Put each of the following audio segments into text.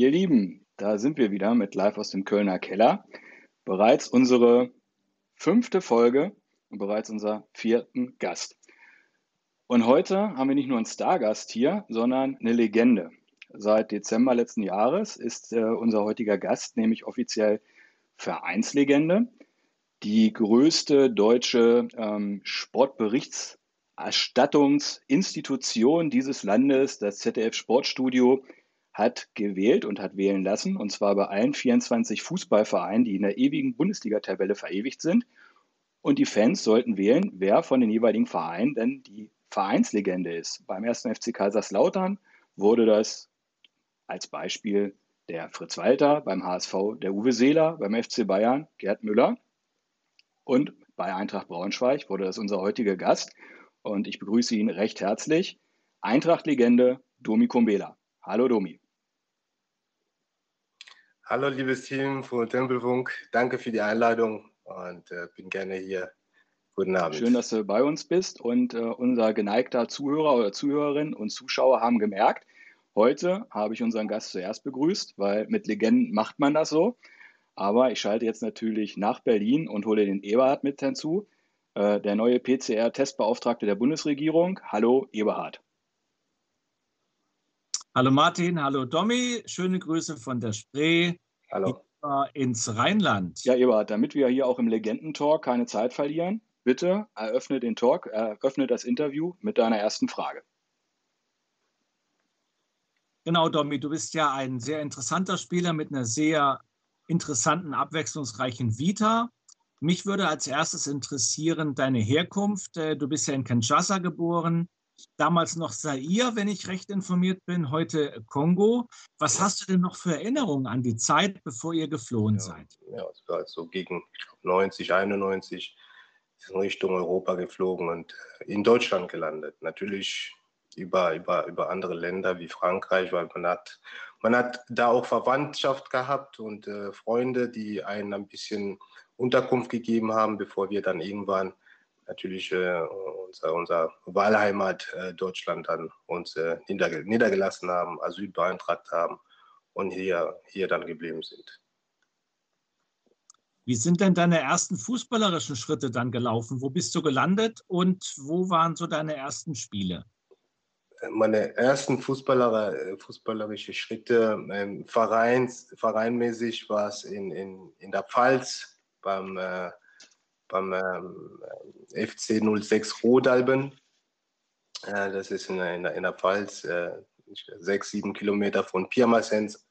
Ihr Lieben, da sind wir wieder mit Live aus dem Kölner Keller. Bereits unsere fünfte Folge und bereits unser vierten Gast. Und heute haben wir nicht nur einen Stargast hier, sondern eine Legende. Seit Dezember letzten Jahres ist äh, unser heutiger Gast nämlich offiziell Vereinslegende. Die größte deutsche ähm, Sportberichterstattungsinstitution dieses Landes, das ZDF Sportstudio, hat gewählt und hat wählen lassen, und zwar bei allen 24 Fußballvereinen, die in der ewigen Bundesliga-Tabelle verewigt sind. Und die Fans sollten wählen, wer von den jeweiligen Vereinen denn die Vereinslegende ist. Beim ersten FC Kaiserslautern wurde das als Beispiel der Fritz Walter, beim HSV der Uwe Seeler, beim FC Bayern Gerd Müller und bei Eintracht Braunschweig wurde das unser heutiger Gast und ich begrüße ihn recht herzlich. Eintracht-Legende Domi Kumbela. Hallo Domi. Hallo liebes Team von Tempelfunk, danke für die Einladung und äh, bin gerne hier. Guten Abend. Schön, dass du bei uns bist und äh, unser geneigter Zuhörer oder Zuhörerin und Zuschauer haben gemerkt, heute habe ich unseren Gast zuerst begrüßt, weil mit Legenden macht man das so. Aber ich schalte jetzt natürlich nach Berlin und hole den Eberhard mit hinzu, äh, der neue PCR-Testbeauftragte der Bundesregierung. Hallo Eberhard. Hallo Martin, hallo Domi, schöne Grüße von der Spree. Hallo. Ins Rheinland. Ja, Eberhard, damit wir hier auch im Legendentalk keine Zeit verlieren, bitte eröffne den Talk, eröffne das Interview mit deiner ersten Frage. Genau, Domi, du bist ja ein sehr interessanter Spieler mit einer sehr interessanten, abwechslungsreichen Vita. Mich würde als erstes interessieren deine Herkunft. Äh, du bist ja in Kinshasa geboren, damals noch Zaire, wenn ich recht informiert bin, heute Kongo. Was hast du denn noch für Erinnerungen an die Zeit, bevor ihr geflohen ja, seid? Ja, es war so gegen 90, 91 in Richtung Europa geflogen und in Deutschland gelandet. Natürlich über, über, über andere Länder wie Frankreich, weil man hat, man hat da auch Verwandtschaft gehabt und äh, Freunde, die einen ein bisschen Unterkunft gegeben haben, bevor wir dann irgendwann natürlich äh, unser, unser Wahlheimat äh, Deutschland dann uns äh, niederge niedergelassen haben, Asyl beantragt haben und hier, hier dann geblieben sind. Wie sind denn deine ersten fußballerischen Schritte dann gelaufen? Wo bist du gelandet und wo waren so deine ersten Spiele? Meine ersten Fußballer, fußballerische Schritte, ähm, Vereins, vereinmäßig war es in, in, in der Pfalz beim äh, beim ähm, FC 06 Rodalben. Äh, das ist in, in, in der Pfalz, äh, sechs, sieben Kilometer von Pirmasens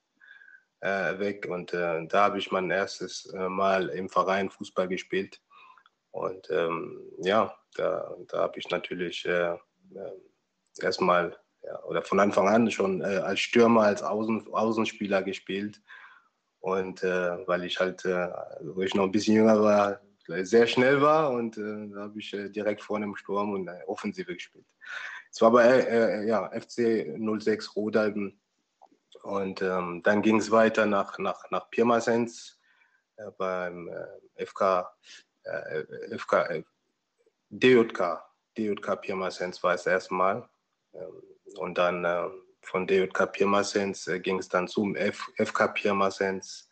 äh, weg. Und äh, da habe ich mein erstes äh, Mal im Verein Fußball gespielt. Und ähm, ja, da, da habe ich natürlich äh, erstmal ja, oder von Anfang an schon als Stürmer, als Außen, Außenspieler gespielt. Und weil ich halt, wo ich noch ein bisschen jünger war, sehr schnell war und äh, da habe ich äh, direkt vorne im Sturm und äh, Offensive gespielt. Es war bei äh, ja, FC 06 Rodalben und ähm, dann ging es weiter nach, nach, nach Pirmasens äh, beim äh, FK, FK DJK, DJK Pirmasens war es erstmal ähm, und dann von DJK Pirmasens ging es dann zum F, FK Pirmasens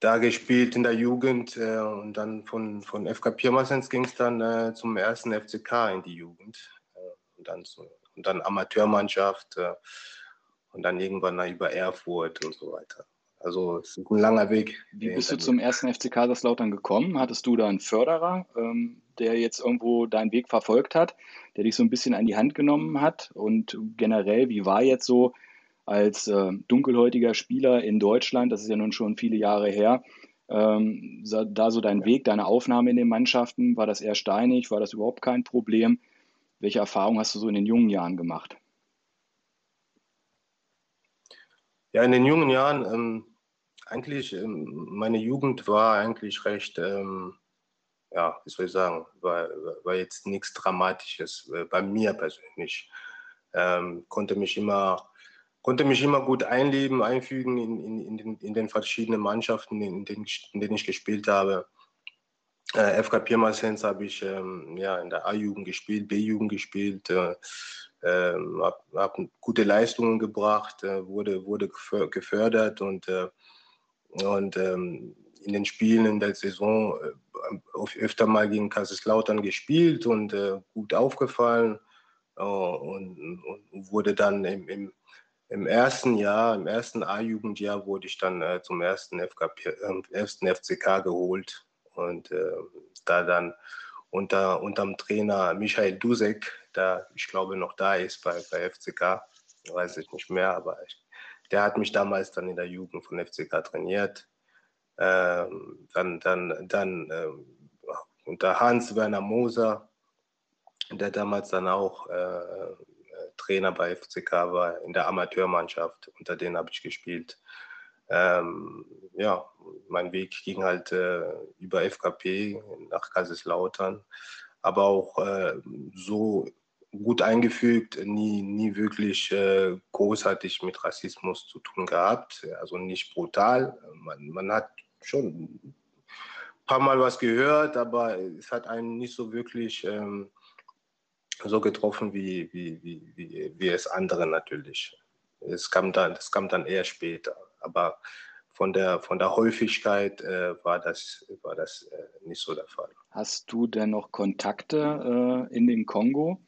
da gespielt in der Jugend äh, und dann von, von FK Pirmasens ging es dann äh, zum ersten FCK in die Jugend äh, und, dann zu, und dann Amateurmannschaft äh, und dann irgendwann über Erfurt und so weiter. Also es ist ein langer Weg. Wie bist du zum ersten FC Kaiserslautern gekommen? Hattest du da einen Förderer, ähm, der jetzt irgendwo deinen Weg verfolgt hat, der dich so ein bisschen an die Hand genommen hat? Und generell, wie war jetzt so als äh, dunkelhäutiger Spieler in Deutschland, das ist ja nun schon viele Jahre her, ähm, da so dein Weg, deine Aufnahme in den Mannschaften, war das eher steinig, war das überhaupt kein Problem? Welche Erfahrungen hast du so in den jungen Jahren gemacht? Ja, in den jungen Jahren, ähm, eigentlich, ähm, meine Jugend war eigentlich recht, ähm, ja, wie soll ich sagen, war, war jetzt nichts Dramatisches äh, bei mir persönlich. Ähm, konnte mich immer konnte mich immer gut einleben, einfügen in, in, in, den, in den, verschiedenen Mannschaften, in denen, denen ich gespielt habe. Äh, FK Pirmasens habe ich ähm, ja, in der A-Jugend gespielt, B-Jugend gespielt, äh, ähm, habe hab gute Leistungen gebracht, äh, wurde, wurde gefördert und, äh, und ähm, in den Spielen in der Saison äh, öfter mal gegen Kaiserslautern gespielt und äh, gut aufgefallen äh, und, und, wurde dann im, im, im, ersten Jahr, im ersten A-Jugendjahr wurde ich dann äh, zum ersten, FKP, ersten FCK geholt und da dann unter unterm Trainer Michael Dusek, der ich glaube noch da ist bei, bei FCK, weiß ich nicht mehr, aber ich, der hat mich damals dann in der Jugend von FCK trainiert. Ähm, dann dann, dann äh, unter Hans-Werner Moser, der damals dann auch äh, Trainer bei FCK war in der Amateurmannschaft, unter denen habe ich gespielt. Ähm, ja, mein Weg ging halt äh, über FKP nach Kaiserslautern, aber auch äh, so gut eingefügt, nie, nie wirklich äh, großartig mit Rassismus zu tun gehabt. Also nicht brutal. Man, man hat schon ein paar Mal was gehört, aber es hat einen nicht so wirklich ähm, so getroffen wie, wie, wie, wie, wie es andere natürlich. Es kam dann, das kam dann eher später. Aber von der, von der Häufigkeit äh, war das, war das äh, nicht so der Fall. Hast du denn noch Kontakte äh, in den Kongo?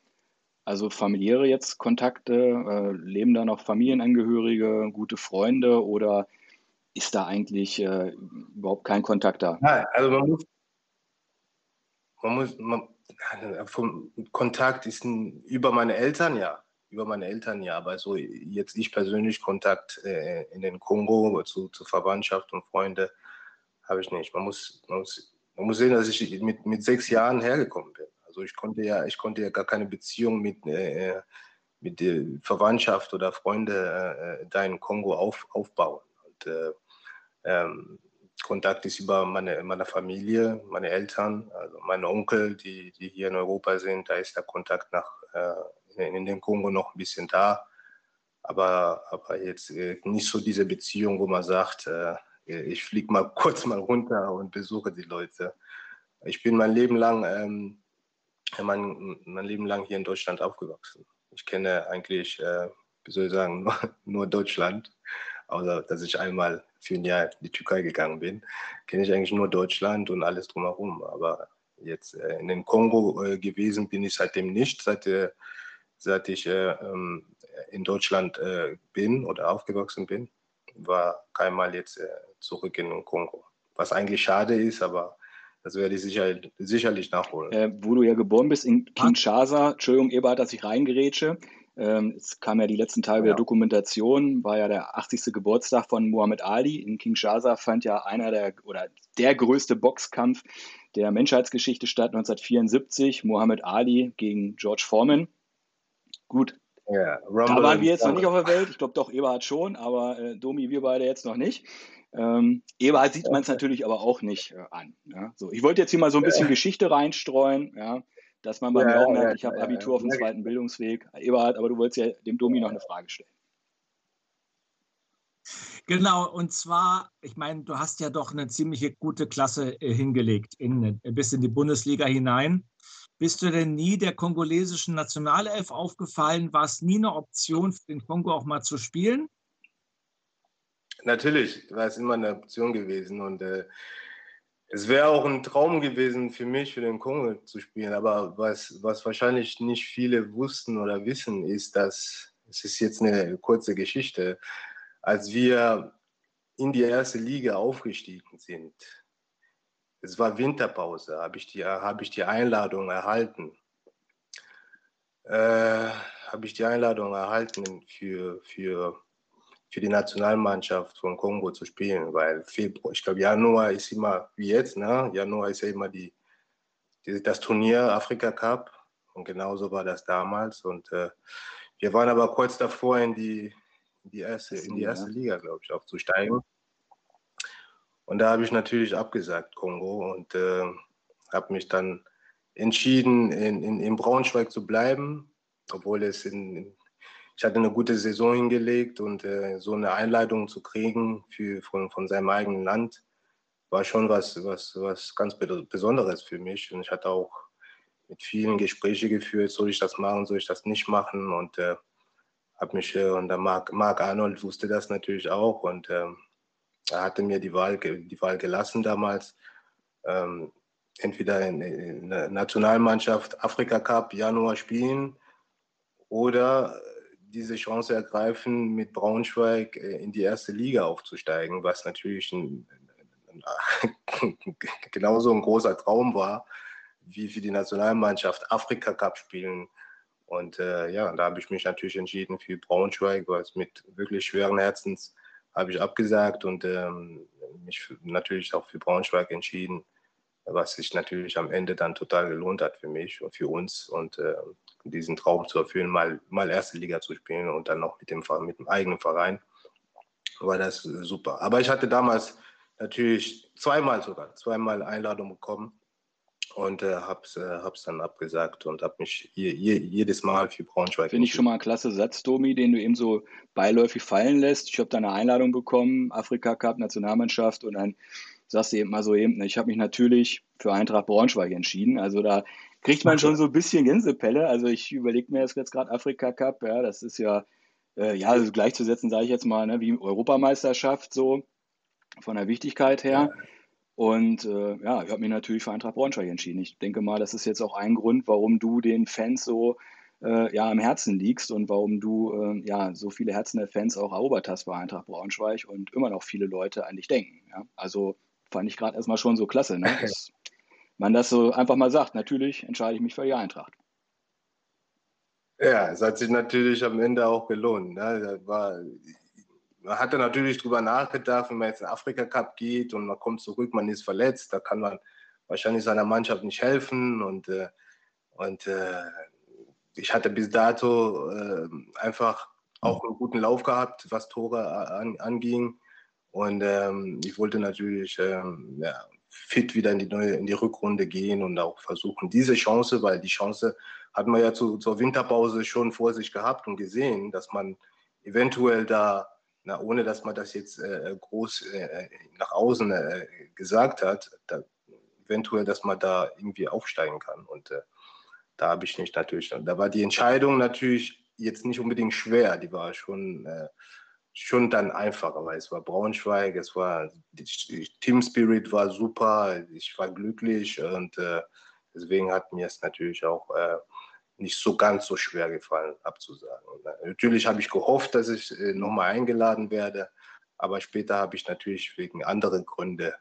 Also familiäre jetzt Kontakte? Äh, leben da noch Familienangehörige, gute Freunde oder ist da eigentlich äh, überhaupt kein Kontakt da? Nein, also man muss, man muss, man, vom Kontakt ist ein, über meine Eltern ja über meine Eltern ja, aber so jetzt ich persönlich Kontakt äh, in den Kongo zu, zu Verwandtschaft und Freunde habe ich nicht. Man muss, man muss, man muss sehen, dass ich mit, mit sechs Jahren hergekommen bin. Also ich konnte ja, ich konnte ja gar keine Beziehung mit, äh, mit der Verwandtschaft oder Freunde äh, da in Kongo auf, aufbauen. Und äh, ähm, Kontakt ist über meine, meine Familie, meine Eltern, also meine Onkel, die, die hier in Europa sind. Da ist der Kontakt nach, äh, in den Kongo noch ein bisschen da. Aber, aber jetzt äh, nicht so diese Beziehung, wo man sagt, äh, ich fliege mal kurz mal runter und besuche die Leute. Ich bin mein Leben lang, ähm, mein, mein Leben lang hier in Deutschland aufgewachsen. Ich kenne eigentlich, äh, wie soll ich sagen, nur, nur Deutschland. Außer dass ich einmal für ein Jahr in die Türkei gegangen bin, kenne ich eigentlich nur Deutschland und alles drumherum. Aber jetzt äh, in den Kongo äh, gewesen bin ich seitdem nicht, seit der seit ich äh, ähm, in Deutschland äh, bin oder aufgewachsen bin, war keinmal jetzt äh, zurück in den Kongo. Was eigentlich schade ist, aber das werde ich sicher, sicherlich nachholen. Äh, wo du ja geboren bist, in Kinshasa, Entschuldigung, Ebert, dass ich reingerätsche. Ähm, es kam ja die letzten Tage ja. der Dokumentation, war ja der 80. Geburtstag von Muhammad Ali. In Kinshasa fand ja einer der oder der größte Boxkampf der Menschheitsgeschichte statt, 1974. Muhammad Ali gegen George Foreman. Gut. Ja, da waren wir jetzt noch nicht auf der Welt. Ich glaube doch, Eberhard schon, aber äh, Domi, wir beide jetzt noch nicht. Ähm, Eberhard sieht man es natürlich aber auch nicht äh, an. Ja? So, ich wollte jetzt hier mal so ein bisschen ja. Geschichte reinstreuen, ja? Dass man bei mir auch merkt, ich habe Abitur auf dem zweiten Bildungsweg. Eberhard, aber du wolltest ja dem Domi noch eine Frage stellen. Genau, und zwar, ich meine, du hast ja doch eine ziemliche gute Klasse äh, hingelegt, in, bis in die Bundesliga hinein. Bist du denn nie der kongolesischen Nationalelf aufgefallen? War es nie eine Option für den Kongo auch mal zu spielen? Natürlich war es immer eine Option gewesen und äh, es wäre auch ein Traum gewesen für mich, für den Kongo zu spielen. Aber was, was wahrscheinlich nicht viele wussten oder wissen, ist, dass es ist jetzt eine kurze Geschichte, als wir in die erste Liga aufgestiegen sind, es war Winterpause, habe ich, die, hab ich die Einladung erhalten. Äh, habe ich die Einladung erhalten, für, für, für die Nationalmannschaft von Kongo zu spielen, weil Februar, ich glaube, Januar ist immer wie jetzt, ne? Januar ist ja immer die, die das Turnier Afrika Cup und genauso war das damals. Und äh, wir waren aber kurz davor, in die, in die erste, in die erste Liga, glaube ich, aufzusteigen. Und da habe ich natürlich abgesagt, Kongo, und äh, habe mich dann entschieden, in, in, in, Braunschweig zu bleiben, obwohl es in, ich hatte eine gute Saison hingelegt und äh, so eine Einladung zu kriegen für, von, von seinem eigenen Land war schon was, was, was ganz Besonderes für mich. Und ich hatte auch mit vielen Gesprächen geführt, soll ich das machen, soll ich das nicht machen und äh, habe mich äh, und der Mark, Mark Arnold wusste das natürlich auch und äh, er hatte mir die Wahl, die Wahl gelassen damals. Ähm, entweder in, in der Nationalmannschaft Afrika Cup Januar spielen oder diese Chance ergreifen, mit Braunschweig äh, in die erste Liga aufzusteigen, was natürlich ein, genauso ein großer Traum war, wie für die Nationalmannschaft Afrika Cup spielen. Und äh, ja, da habe ich mich natürlich entschieden für Braunschweig, es mit wirklich schweren Herzens habe ich abgesagt und ähm, mich natürlich auch für Braunschweig entschieden, was sich natürlich am Ende dann total gelohnt hat für mich und für uns und äh, diesen Traum zu erfüllen, mal, mal erste Liga zu spielen und dann noch mit dem, mit dem eigenen Verein, war das super. Aber ich hatte damals natürlich zweimal sogar, zweimal Einladung bekommen und äh, habe es äh, dann abgesagt und habe mich je, je, jedes Mal für Braunschweig. Finde ich schon mal ein klasse Satz, Domi, den du eben so beiläufig fallen lässt. Ich habe da eine Einladung bekommen, Afrika Cup, Nationalmannschaft und dann sagst du eben mal so eben, ich habe mich natürlich für Eintracht Braunschweig entschieden. Also da kriegt man schon so ein bisschen Gänsepelle. Also ich überlege mir jetzt gerade Afrika Cup, ja, das ist ja, äh, ja, also gleichzusetzen, sage ich jetzt mal, ne, wie Europameisterschaft so von der Wichtigkeit her. Und äh, ja, ich habe mich natürlich für Eintracht Braunschweig entschieden. Ich denke mal, das ist jetzt auch ein Grund, warum du den Fans so äh, ja, am Herzen liegst und warum du äh, ja so viele Herzen der Fans auch erobert hast bei Eintracht Braunschweig und immer noch viele Leute an dich denken. Ja? Also fand ich gerade erstmal schon so klasse, ne? dass man das so einfach mal sagt. Natürlich entscheide ich mich für die Eintracht. Ja, es hat sich natürlich am Ende auch gelohnt. Ne? War, man hatte natürlich drüber nachgedacht, wenn man jetzt in den Afrika Cup geht und man kommt zurück, man ist verletzt, da kann man wahrscheinlich seiner Mannschaft nicht helfen. Und, äh, und äh, ich hatte bis dato äh, einfach auch einen guten Lauf gehabt, was Tore an, anging. Und ähm, ich wollte natürlich ähm, ja, fit wieder in die, neue, in die Rückrunde gehen und auch versuchen, diese Chance, weil die Chance hat man ja zu, zur Winterpause schon vor sich gehabt und gesehen, dass man eventuell da na, ohne dass man das jetzt äh, groß äh, nach außen äh, gesagt hat, da, eventuell, dass man da irgendwie aufsteigen kann. Und äh, da habe ich nicht natürlich, da war die Entscheidung natürlich jetzt nicht unbedingt schwer, die war schon, äh, schon dann einfacher, weil es war Braunschweig, es war, Team Spirit war super, ich war glücklich und äh, deswegen hat mir es natürlich auch nicht so ganz so schwer gefallen abzusagen. natürlich habe ich gehofft, dass ich äh, nochmal eingeladen werde, aber später habe ich natürlich wegen anderen Gründen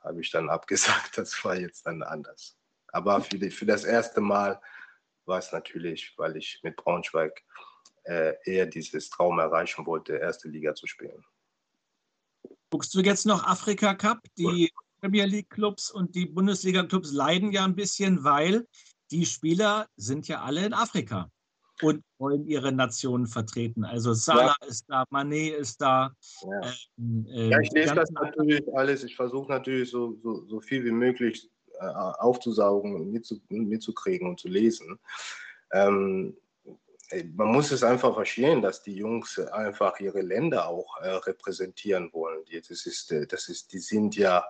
habe ich dann abgesagt. Das war jetzt dann anders. Aber für, die, für das erste Mal war es natürlich, weil ich mit Braunschweig äh, eher dieses Traum erreichen wollte, erste Liga zu spielen. Guckst du jetzt noch Afrika Cup? Die Premier League Clubs und die Bundesliga Clubs leiden ja ein bisschen, weil die Spieler sind ja alle in Afrika und wollen ihre Nationen vertreten. Also Salah ja. ist da, Mané ist da. Ja, ähm, äh, ja ich lese das natürlich alles. Ich versuche natürlich so, so, so, viel wie möglich äh, aufzusaugen und mitzu, mitzukriegen und zu lesen. Ähm, man muss es einfach verstehen, dass die Jungs einfach ihre Länder auch äh, repräsentieren wollen. Das ist, äh, das ist, die sind ja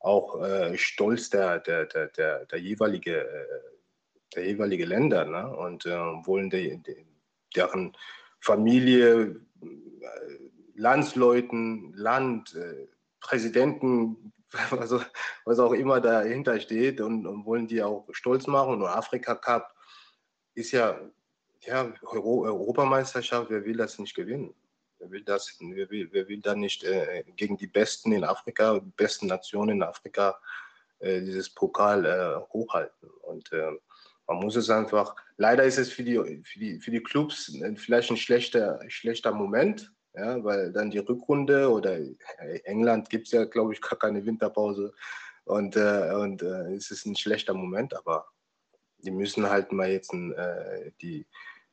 auch äh, stolz der, der, der, der, der jeweilige äh, der jeweilige Länder ne? und äh, wollen die, die, deren Familie, äh, Landsleuten, Land, äh, Präsidenten, also, was auch immer dahinter steht und, und, wollen die auch stolz machen. Und Afrika Cup ist ja, ja Euro Europameisterschaft, wer will das nicht gewinnen? Wer will das, wer will, wer will da nicht äh, gegen die Besten in Afrika, besten Nationen in Afrika äh, dieses Pokal äh, hochhalten? Und äh, man muss es einfach, leider ist es für die, für die, für die Clubs vielleicht ein schlechter, schlechter Moment, ja, weil dann die Rückrunde oder äh, England gibt es ja, glaube ich, gar keine Winterpause und, äh, und äh, es ist ein schlechter Moment, aber die müssen halt mal jetzt äh, die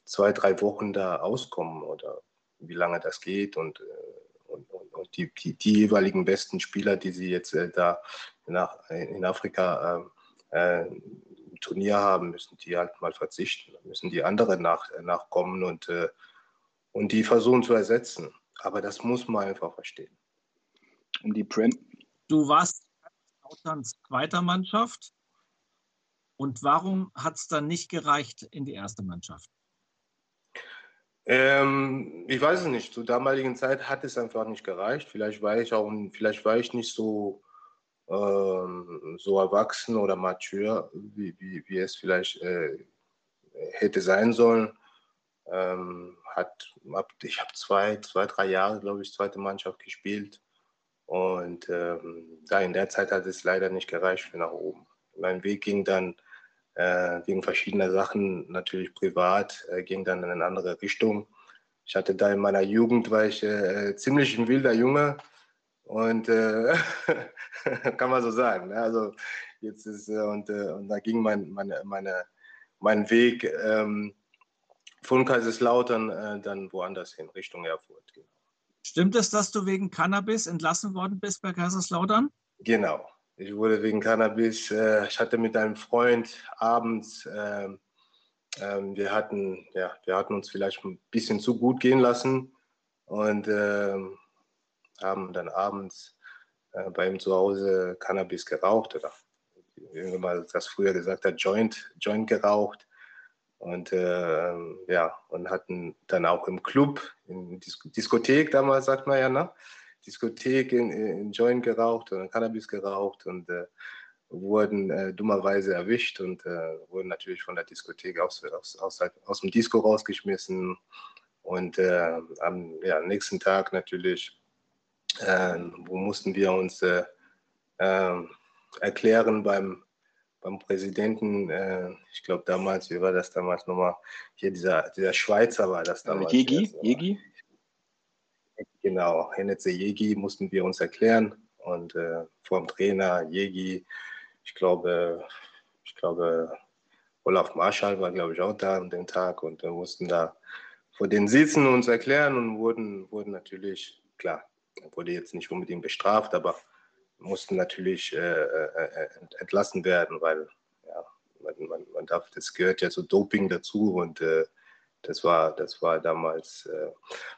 zwei, drei Wochen da auskommen oder wie lange das geht und, äh, und, und, und die, die, die, jeweiligen besten Spieler, die sie jetzt äh, da nach, in Afrika Turnier haben, müssen die halt mal verzichten. Dann müssen die anderen nach, äh, nachkommen und, äh, und die versuchen zu ersetzen. Aber das muss man einfach verstehen. Um die Prem du warst Lauterns zweiter Mannschaft Und warum hat es dann nicht gereicht in die erste Mannschaft? Ähm, ich weiß es nicht. Zur damaligen Zeit hat es einfach nicht gereicht. Vielleicht war ich auch, vielleicht war ich nicht so, ähm, so erwachsen oder mature, wie, wie, wie es vielleicht äh, hätte sein sollen. Ähm, hat, ich habe zwei, zwei, drei Jahre, glaube ich, zweite Mannschaft gespielt. Und ähm, da in der Zeit hat es leider nicht gereicht für nach oben. Mein Weg ging dann wegen verschiedener Sachen, natürlich privat, äh, ging dann in eine andere Richtung. Ich hatte da in meiner Jugend, war ich äh, ziemlich ein wilder Junge und äh, kann man so sagen. Ne? Also jetzt ist äh, und, äh, und da ging mein, meine, meine, mein Weg ähm, von Kaiserslautern dann woanders hin, Richtung Erfurt. Genau. Stimmt es, dass du wegen Cannabis entlassen worden bist bei Kaiserslautern? Genau. Ich wurde wegen Cannabis, äh, ich hatte mit einem Freund abends, äh, äh, wir, hatten, ja, wir hatten uns vielleicht ein bisschen zu gut gehen lassen und ähm, haben dann abends äh, bei ihm zu Hause Cannabis geraucht oder wie man das früher gesagt hat, Joint, Joint geraucht. Und äh, ja, und hatten dann auch im Club, in Diskothek damals, sagt man ja, ne? Diskothek in, in Joint geraucht oder Cannabis geraucht und äh, wurden äh, dummerweise erwischt und äh, wurden natürlich von der Diskothek aus, aus, aus, aus dem Disco rausgeschmissen. Und äh, am ja, nächsten Tag natürlich, ähm, wo mussten wir uns äh, ähm, erklären beim beim Präsidenten, äh, ich glaube damals, wie war das damals nochmal, hier dieser, dieser Schweizer war das damals. Jegi, Jegi? Genau, Hennetze Jegi mussten wir uns erklären und äh, vor dem Trainer Jegi, ich glaube, ich glaube, Olaf Marschall war, glaube ich, auch da an dem Tag und wir mussten da vor den Sitzen uns erklären und wurden, wurden natürlich, klar, wurde jetzt nicht unbedingt bestraft, aber mussten natürlich äh, äh, entlassen werden, weil ja, man, man, man, darf, das gehört ja zu Doping dazu und äh, das war, das war damals, äh,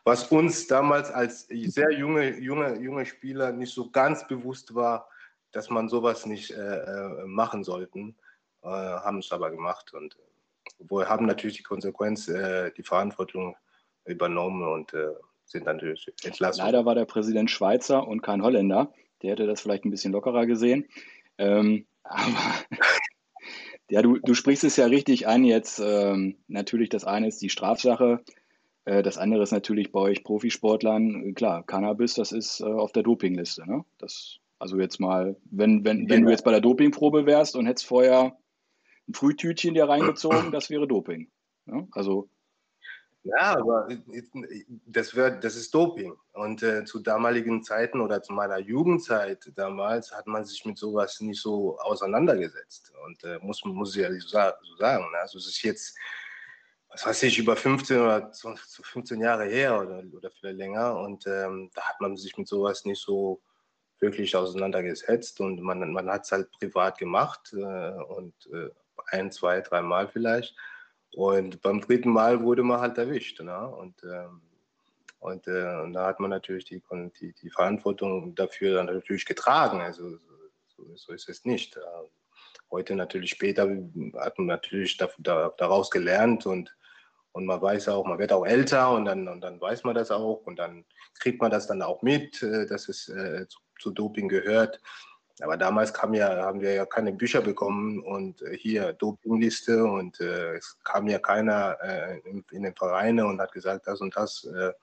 was uns damals als sehr junge, junge, junge Spieler nicht so ganz bewusst war, dass man sowas nicht äh, äh, machen sollten, haben es aber gemacht und wir haben natürlich die Konsequenz, die Verantwortung übernommen und sind natürlich entlassen. Leider war der Präsident Schweizer und kein Holländer. Der hätte das vielleicht ein bisschen lockerer gesehen. Ähm, aber ja, du, du sprichst es ja richtig an jetzt. Ähm, natürlich, das eine ist die Strafsache. Äh, das andere ist natürlich bei euch Profisportlern. Klar, Cannabis, das ist äh, auf der Dopingliste. Ne? Das, also jetzt mal, wenn, wenn, wenn du jetzt bei der Dopingprobe wärst und hättest vorher ein Frühtütchen dir reingezogen, das wäre Doping. Ne? Also ja, aber das, wird, das ist Doping. Und äh, zu damaligen Zeiten oder zu meiner Jugendzeit damals hat man sich mit sowas nicht so auseinandergesetzt. Und äh, muss, muss ich ja so sagen. Ne? Also es ist jetzt, was weiß ich, über 15 oder 15 Jahre her oder, oder vielleicht länger. Und ähm, da hat man sich mit sowas nicht so wirklich auseinandergesetzt. Und man, man hat es halt privat gemacht äh, und äh, ein, zwei, dreimal vielleicht. Und beim dritten Mal wurde man halt erwischt. Ne? Und, ähm, und, äh, und da hat man natürlich die, die, die, Verantwortung dafür dann natürlich getragen. Also so, so ist es nicht. Ähm, heute natürlich später hat man natürlich da, da, daraus gelernt und, und man weiß auch, man wird auch älter und dann, und dann weiß man das auch und dann kriegt man das dann auch mit, äh, dass es äh, zu, zu Doping gehört. Aber damals kam ja, haben wir ja keine Bücher bekommen und äh, hier Dopingliste und äh, es kam ja keiner äh, in, in, den Vereine und hat gesagt, das und das. Äh,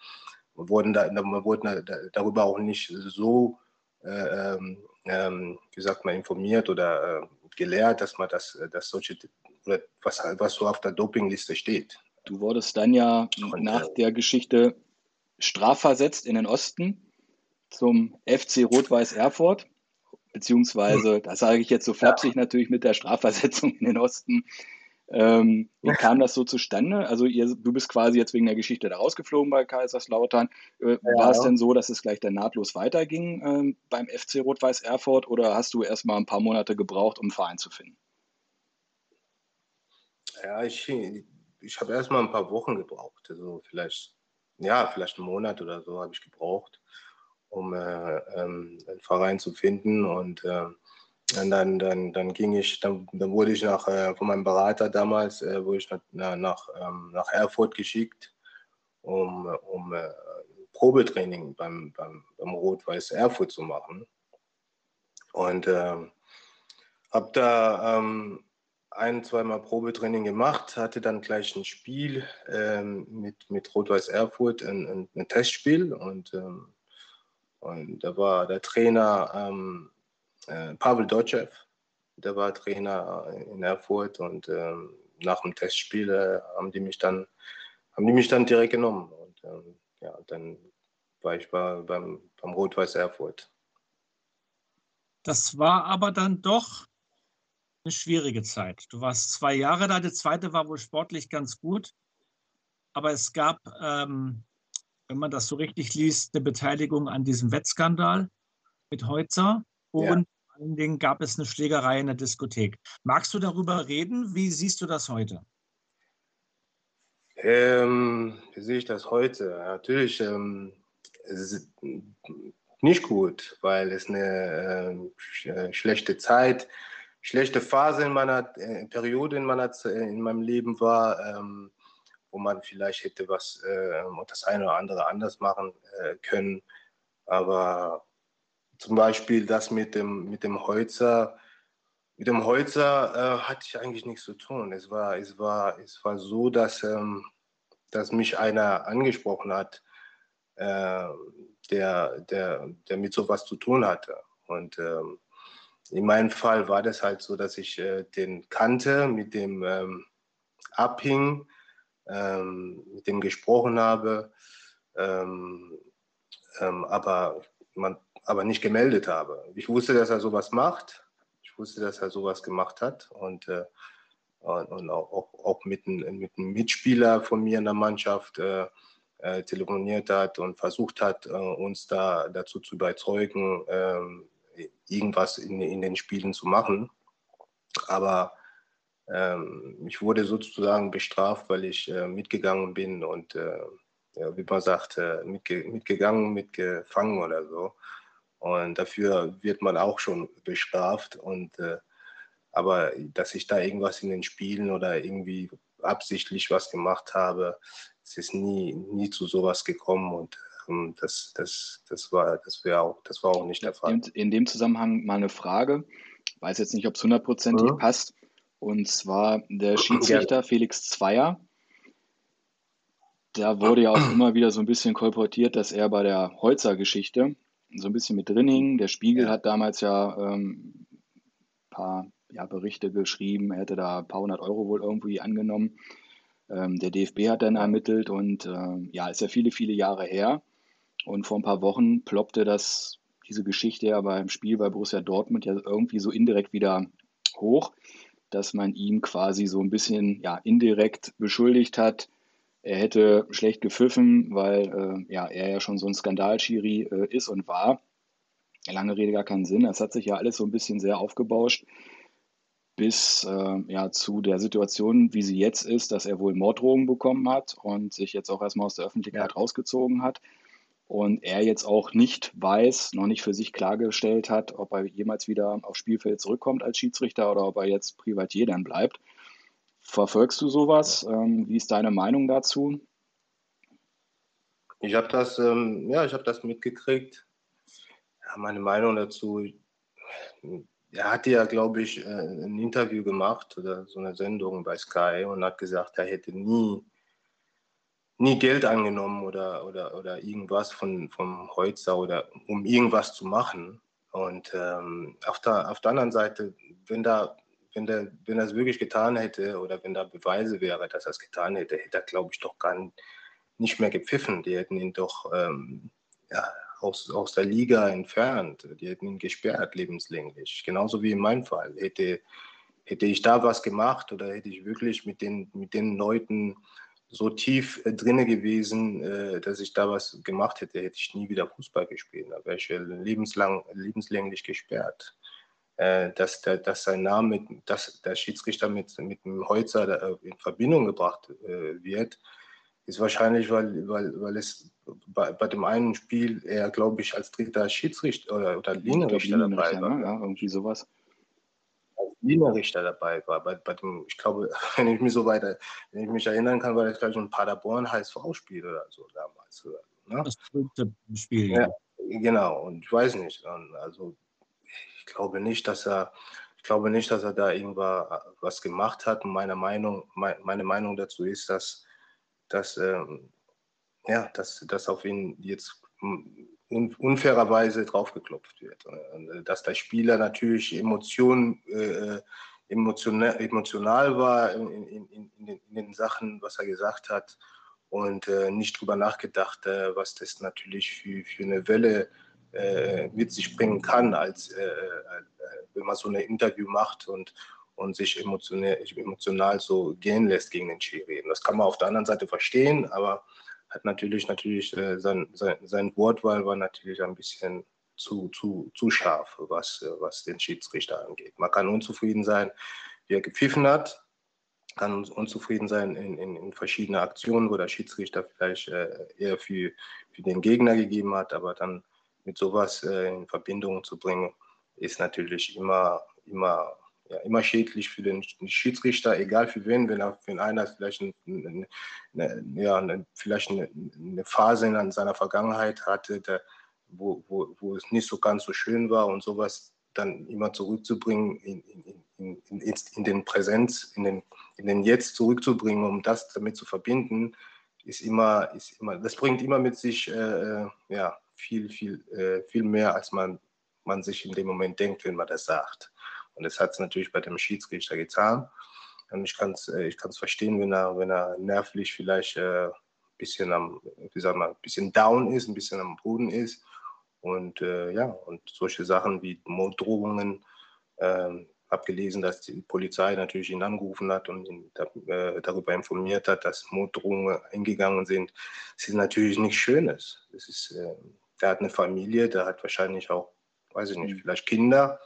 wir wurden, da, wir wurden da, darüber auch nicht so, äh, ähm, ähm, wie sagt man, informiert oder äh, gelehrt, dass man das, dass solche, was, was so auf der Dopingliste steht. Du wurdest dann ja und, nach der Geschichte strafversetzt in den Osten zum FC Rot-Weiß Erfurt beziehungsweise, das sage ich jetzt so flapsig ja. natürlich mit der Strafversetzung in den Osten. Ähm, wie kam das so zustande? Also ihr, du bist quasi jetzt wegen der Geschichte da rausgeflogen bei Kaiserslautern. Äh, ja, war es denn so, dass es gleich dann nahtlos weiterging ähm, beim FC Rot-Weiß Erfurt oder hast du erst mal ein paar Monate gebraucht, um einen Verein zu finden? Ja, ich, ich habe erst mal ein paar Wochen gebraucht. Also vielleicht, ja, vielleicht einen Monat oder so habe ich gebraucht um äh, ähm, einen Verein zu finden. Und äh, dann, dann, dann ging ich, dann, dann wurde ich nach, äh, von meinem Berater damals, wurde ich nach, nach, ähm, nach Erfurt geschickt, um, um Probetraining beim, beim, beim Rot-Weiß Erfurt zu machen. Und äh, habe da ähm, ein, zweimal Probetraining gemacht, hatte dann gleich ein Spiel ähm, mit, mit Rot-Weiß Erfurt, ein, ein, ein, Testspiel. Und, ähm, und da war der Trainer ähm, äh, Pavel Dotschew, der war Trainer in Erfurt. Und ähm, nach dem Testspiel äh, haben, die mich dann, haben die mich dann direkt genommen. Und ähm, ja, dann war ich bei, beim, beim Rot-Weiß Erfurt. Das war aber dann doch eine schwierige Zeit. Du warst zwei Jahre da, die zweite war wohl sportlich ganz gut, aber es gab, ähm, wenn man das so richtig liest, eine Beteiligung an diesem Wettskandal mit Heutzer und ja. vor allen Dingen gab es eine Schlägerei in der Diskothek. Magst du darüber reden? Wie siehst du das heute? Ähm, wie sehe ich das heute? Natürlich ähm, nicht gut, weil es eine äh, schlechte Zeit, schlechte Phase in meiner äh, Periode in meiner in meinem Leben war, ähm, wo man vielleicht hätte was äh, das eine oder andere anders machen äh, können. Aber zum Beispiel das mit dem mit dem Holzer, mit dem Holzer äh, hatte ich eigentlich nichts zu tun. Es war es war es war so, dass ähm, dass mich einer angesprochen hat äh, der, der, der mit sowas zu tun hatte. Und ähm, in meinem Fall war das halt so, dass ich äh, den kannte, mit dem ähm, abhing, ähm, mit dem gesprochen habe, ähm, ähm, aber, man, aber nicht gemeldet habe. Ich wusste, dass er sowas macht. Ich wusste, dass er sowas gemacht hat. Und, äh, und, und auch, auch, mit, ein, mit einem Mitspieler von mir in der Mannschaft. Äh, äh, telefoniert hat und versucht hat, äh, uns da dazu zu überzeugen, äh, irgendwas in, in, den Spielen zu machen. Aber ähm, ich wurde sozusagen bestraft, weil ich äh, mitgegangen bin und, äh, ja, wie man sagt, äh, mitge mitgegangen, mitgefangen oder so. Und dafür wird man auch schon bestraft. Und, aber dass ich da irgendwas in den Spielen oder irgendwie absichtlich was gemacht habe, es ist nie, nie zu sowas gekommen und ähm, das, das, das, war, das, auch, das war auch nicht der Fall. In, in, dem Zusammenhang mal eine Frage, ich weiß jetzt nicht, ob es hundertprozentig mhm. passt, und zwar der Schiedsrichter. Felix Zweier. Da wurde ja auch immer wieder so ein bisschen kolportiert, dass er bei der Holzer-Geschichte so ein bisschen mit drin hing. Der Spiegel hat damals ja ähm, ein paar ja, Berichte geschrieben, er hätte da ein paar hundert Euro wohl irgendwie angenommen. Ähm, der DFB hat dann ermittelt und äh, ja, ist ja viele, viele Jahre her. Und vor ein paar Wochen ploppte das, diese Geschichte ja beim Spiel bei Borussia Dortmund ja irgendwie so indirekt wieder hoch, dass man ihn quasi so ein bisschen ja, indirekt beschuldigt hat, er hätte schlecht gepfiffen, weil äh, ja, er ja schon so ein Skandalschiri äh, ist und war. Lange Rede gar keinen Sinn. Das hat sich ja alles so ein bisschen sehr aufgebauscht bis äh, ja, zu der Situation, wie sie jetzt ist, dass er wohl Morddrohungen bekommen hat und sich jetzt auch erstmal aus der Öffentlichkeit ja. rausgezogen hat. Und er jetzt auch nicht weiß, noch nicht für sich klargestellt hat, ob er jemals wieder aufs Spielfeld zurückkommt als Schiedsrichter oder ob er jetzt Privatier dann bleibt. Verfolgst du sowas? Ähm, wie ist deine Meinung dazu? Ich habe das, ähm, ja, ich habe das mitgekriegt. Ja, meine Meinung dazu, er hatte ja, glaube ich, äh, ein Interview gemacht oder so eine Sendung bei Sky und hat gesagt, er hätte nie, nie Geld angenommen oder, oder, oder irgendwas von, vom Holzer oder um irgendwas zu machen. Und ähm, auf, der, auf der anderen Seite, wenn, da, wenn, der, wenn er es wirklich getan hätte oder wenn da Beweise wäre, dass er es getan hätte, hätte er, glaube ich, doch gar nicht mehr gepfiffen. Die hätten ihn doch ähm, ja, aus, aus der Liga entfernt. Die hätten ihn gesperrt lebenslänglich. Genauso wie in meinem Fall. Hätte, hätte ich da was gemacht oder hätte ich wirklich mit den, mit den Leuten so tief äh, drinne gewesen, äh, dass ich da was gemacht hätte, hätte ich nie wieder Fußball gespielt. Da wäre ich lebenslang, lebenslänglich gesperrt. Äh, dass, der, dass sein Name, dass der Schiedsrichter mit, mit dem Holzer in Verbindung gebracht wird, ist wahrscheinlich, weil, weil, weil es bei, bei dem einen Spiel er, glaube ich, als dritter Schiedsrichter oder, oder Linienrichter dabei war. Ne? Ja, irgendwie sowas. Wiener Richter dabei war. Bei, bei dem, ich glaube, wenn ich mich so weiter, wenn ich mich erinnern kann, war das gleich ein Paderborn HSV-Spiel oder so damals. Ne? Das fünfte Spiel. Ja, genau. Und ich weiß nicht. Also ich glaube nicht, dass er, ich glaube nicht, dass er da irgendwas gemacht hat. Und meine Meinung, meine Meinung dazu ist, dass, dass, ähm, ja, dass, dass auf ihn jetzt unfairerweise draufgeklopft wird. Äh, dass der Spieler natürlich Emotionen, äh, emotional, emotional war in, in, in, in, den, Sachen, was er gesagt hat und äh, nicht drüber nachgedacht, äh, was das natürlich für, für eine Welle äh, mit sich bringen kann, als äh, wenn man so ein Interview macht und, und sich emotional, emotional so gehen lässt gegen den Schiri. Das kann man auf der anderen Seite verstehen, aber hat natürlich, natürlich äh, sein, sein, sein Wortwahl war natürlich ein bisschen zu, zu, zu scharf, was, was den Schiedsrichter angeht. Man kann unzufrieden sein, wie er gepfiffen hat, kann unzufrieden sein in, in, in verschiedene Aktionen, wo der Schiedsrichter vielleicht äh, eher für, für den Gegner gegeben hat, aber dann mit sowas äh, in Verbindung zu bringen, ist natürlich immer, immer ja, immer schädlich für den Schiedsrichter, egal für wen, wenn, er, wenn einer vielleicht, eine, eine, ja, eine, vielleicht eine, eine, Phase in seiner Vergangenheit hatte, der, wo, wo, wo es nicht so ganz so schön war und sowas dann immer zurückzubringen in, in, in, in, den Präsenz, in den, in den Jetzt zurückzubringen, um das damit zu verbinden, ist immer, ist immer, das bringt immer mit sich äh, äh ja, viel, viel, äh, viel mehr, als man, man sich in dem Moment denkt, wenn man das sagt. Und das hat es natürlich bei dem Schiedsrichter getan. Und ich kann es äh, ich kann's verstehen, wenn er, wenn er nervlich vielleicht ein äh, bisschen am, wie sagen wir, ein bisschen down ist, ein bisschen am Boden ist. Und äh, ja, und solche Sachen wie Morddrohungen, ähm, habe gelesen, dass die Polizei natürlich ihn angerufen hat und ihn äh, darüber informiert hat, dass Morddrohungen eingegangen sind. Das ist natürlich nichts Schönes. Das ist, äh, der hat eine Familie, der hat wahrscheinlich auch, weiß ich nicht, mhm. vielleicht Kinder.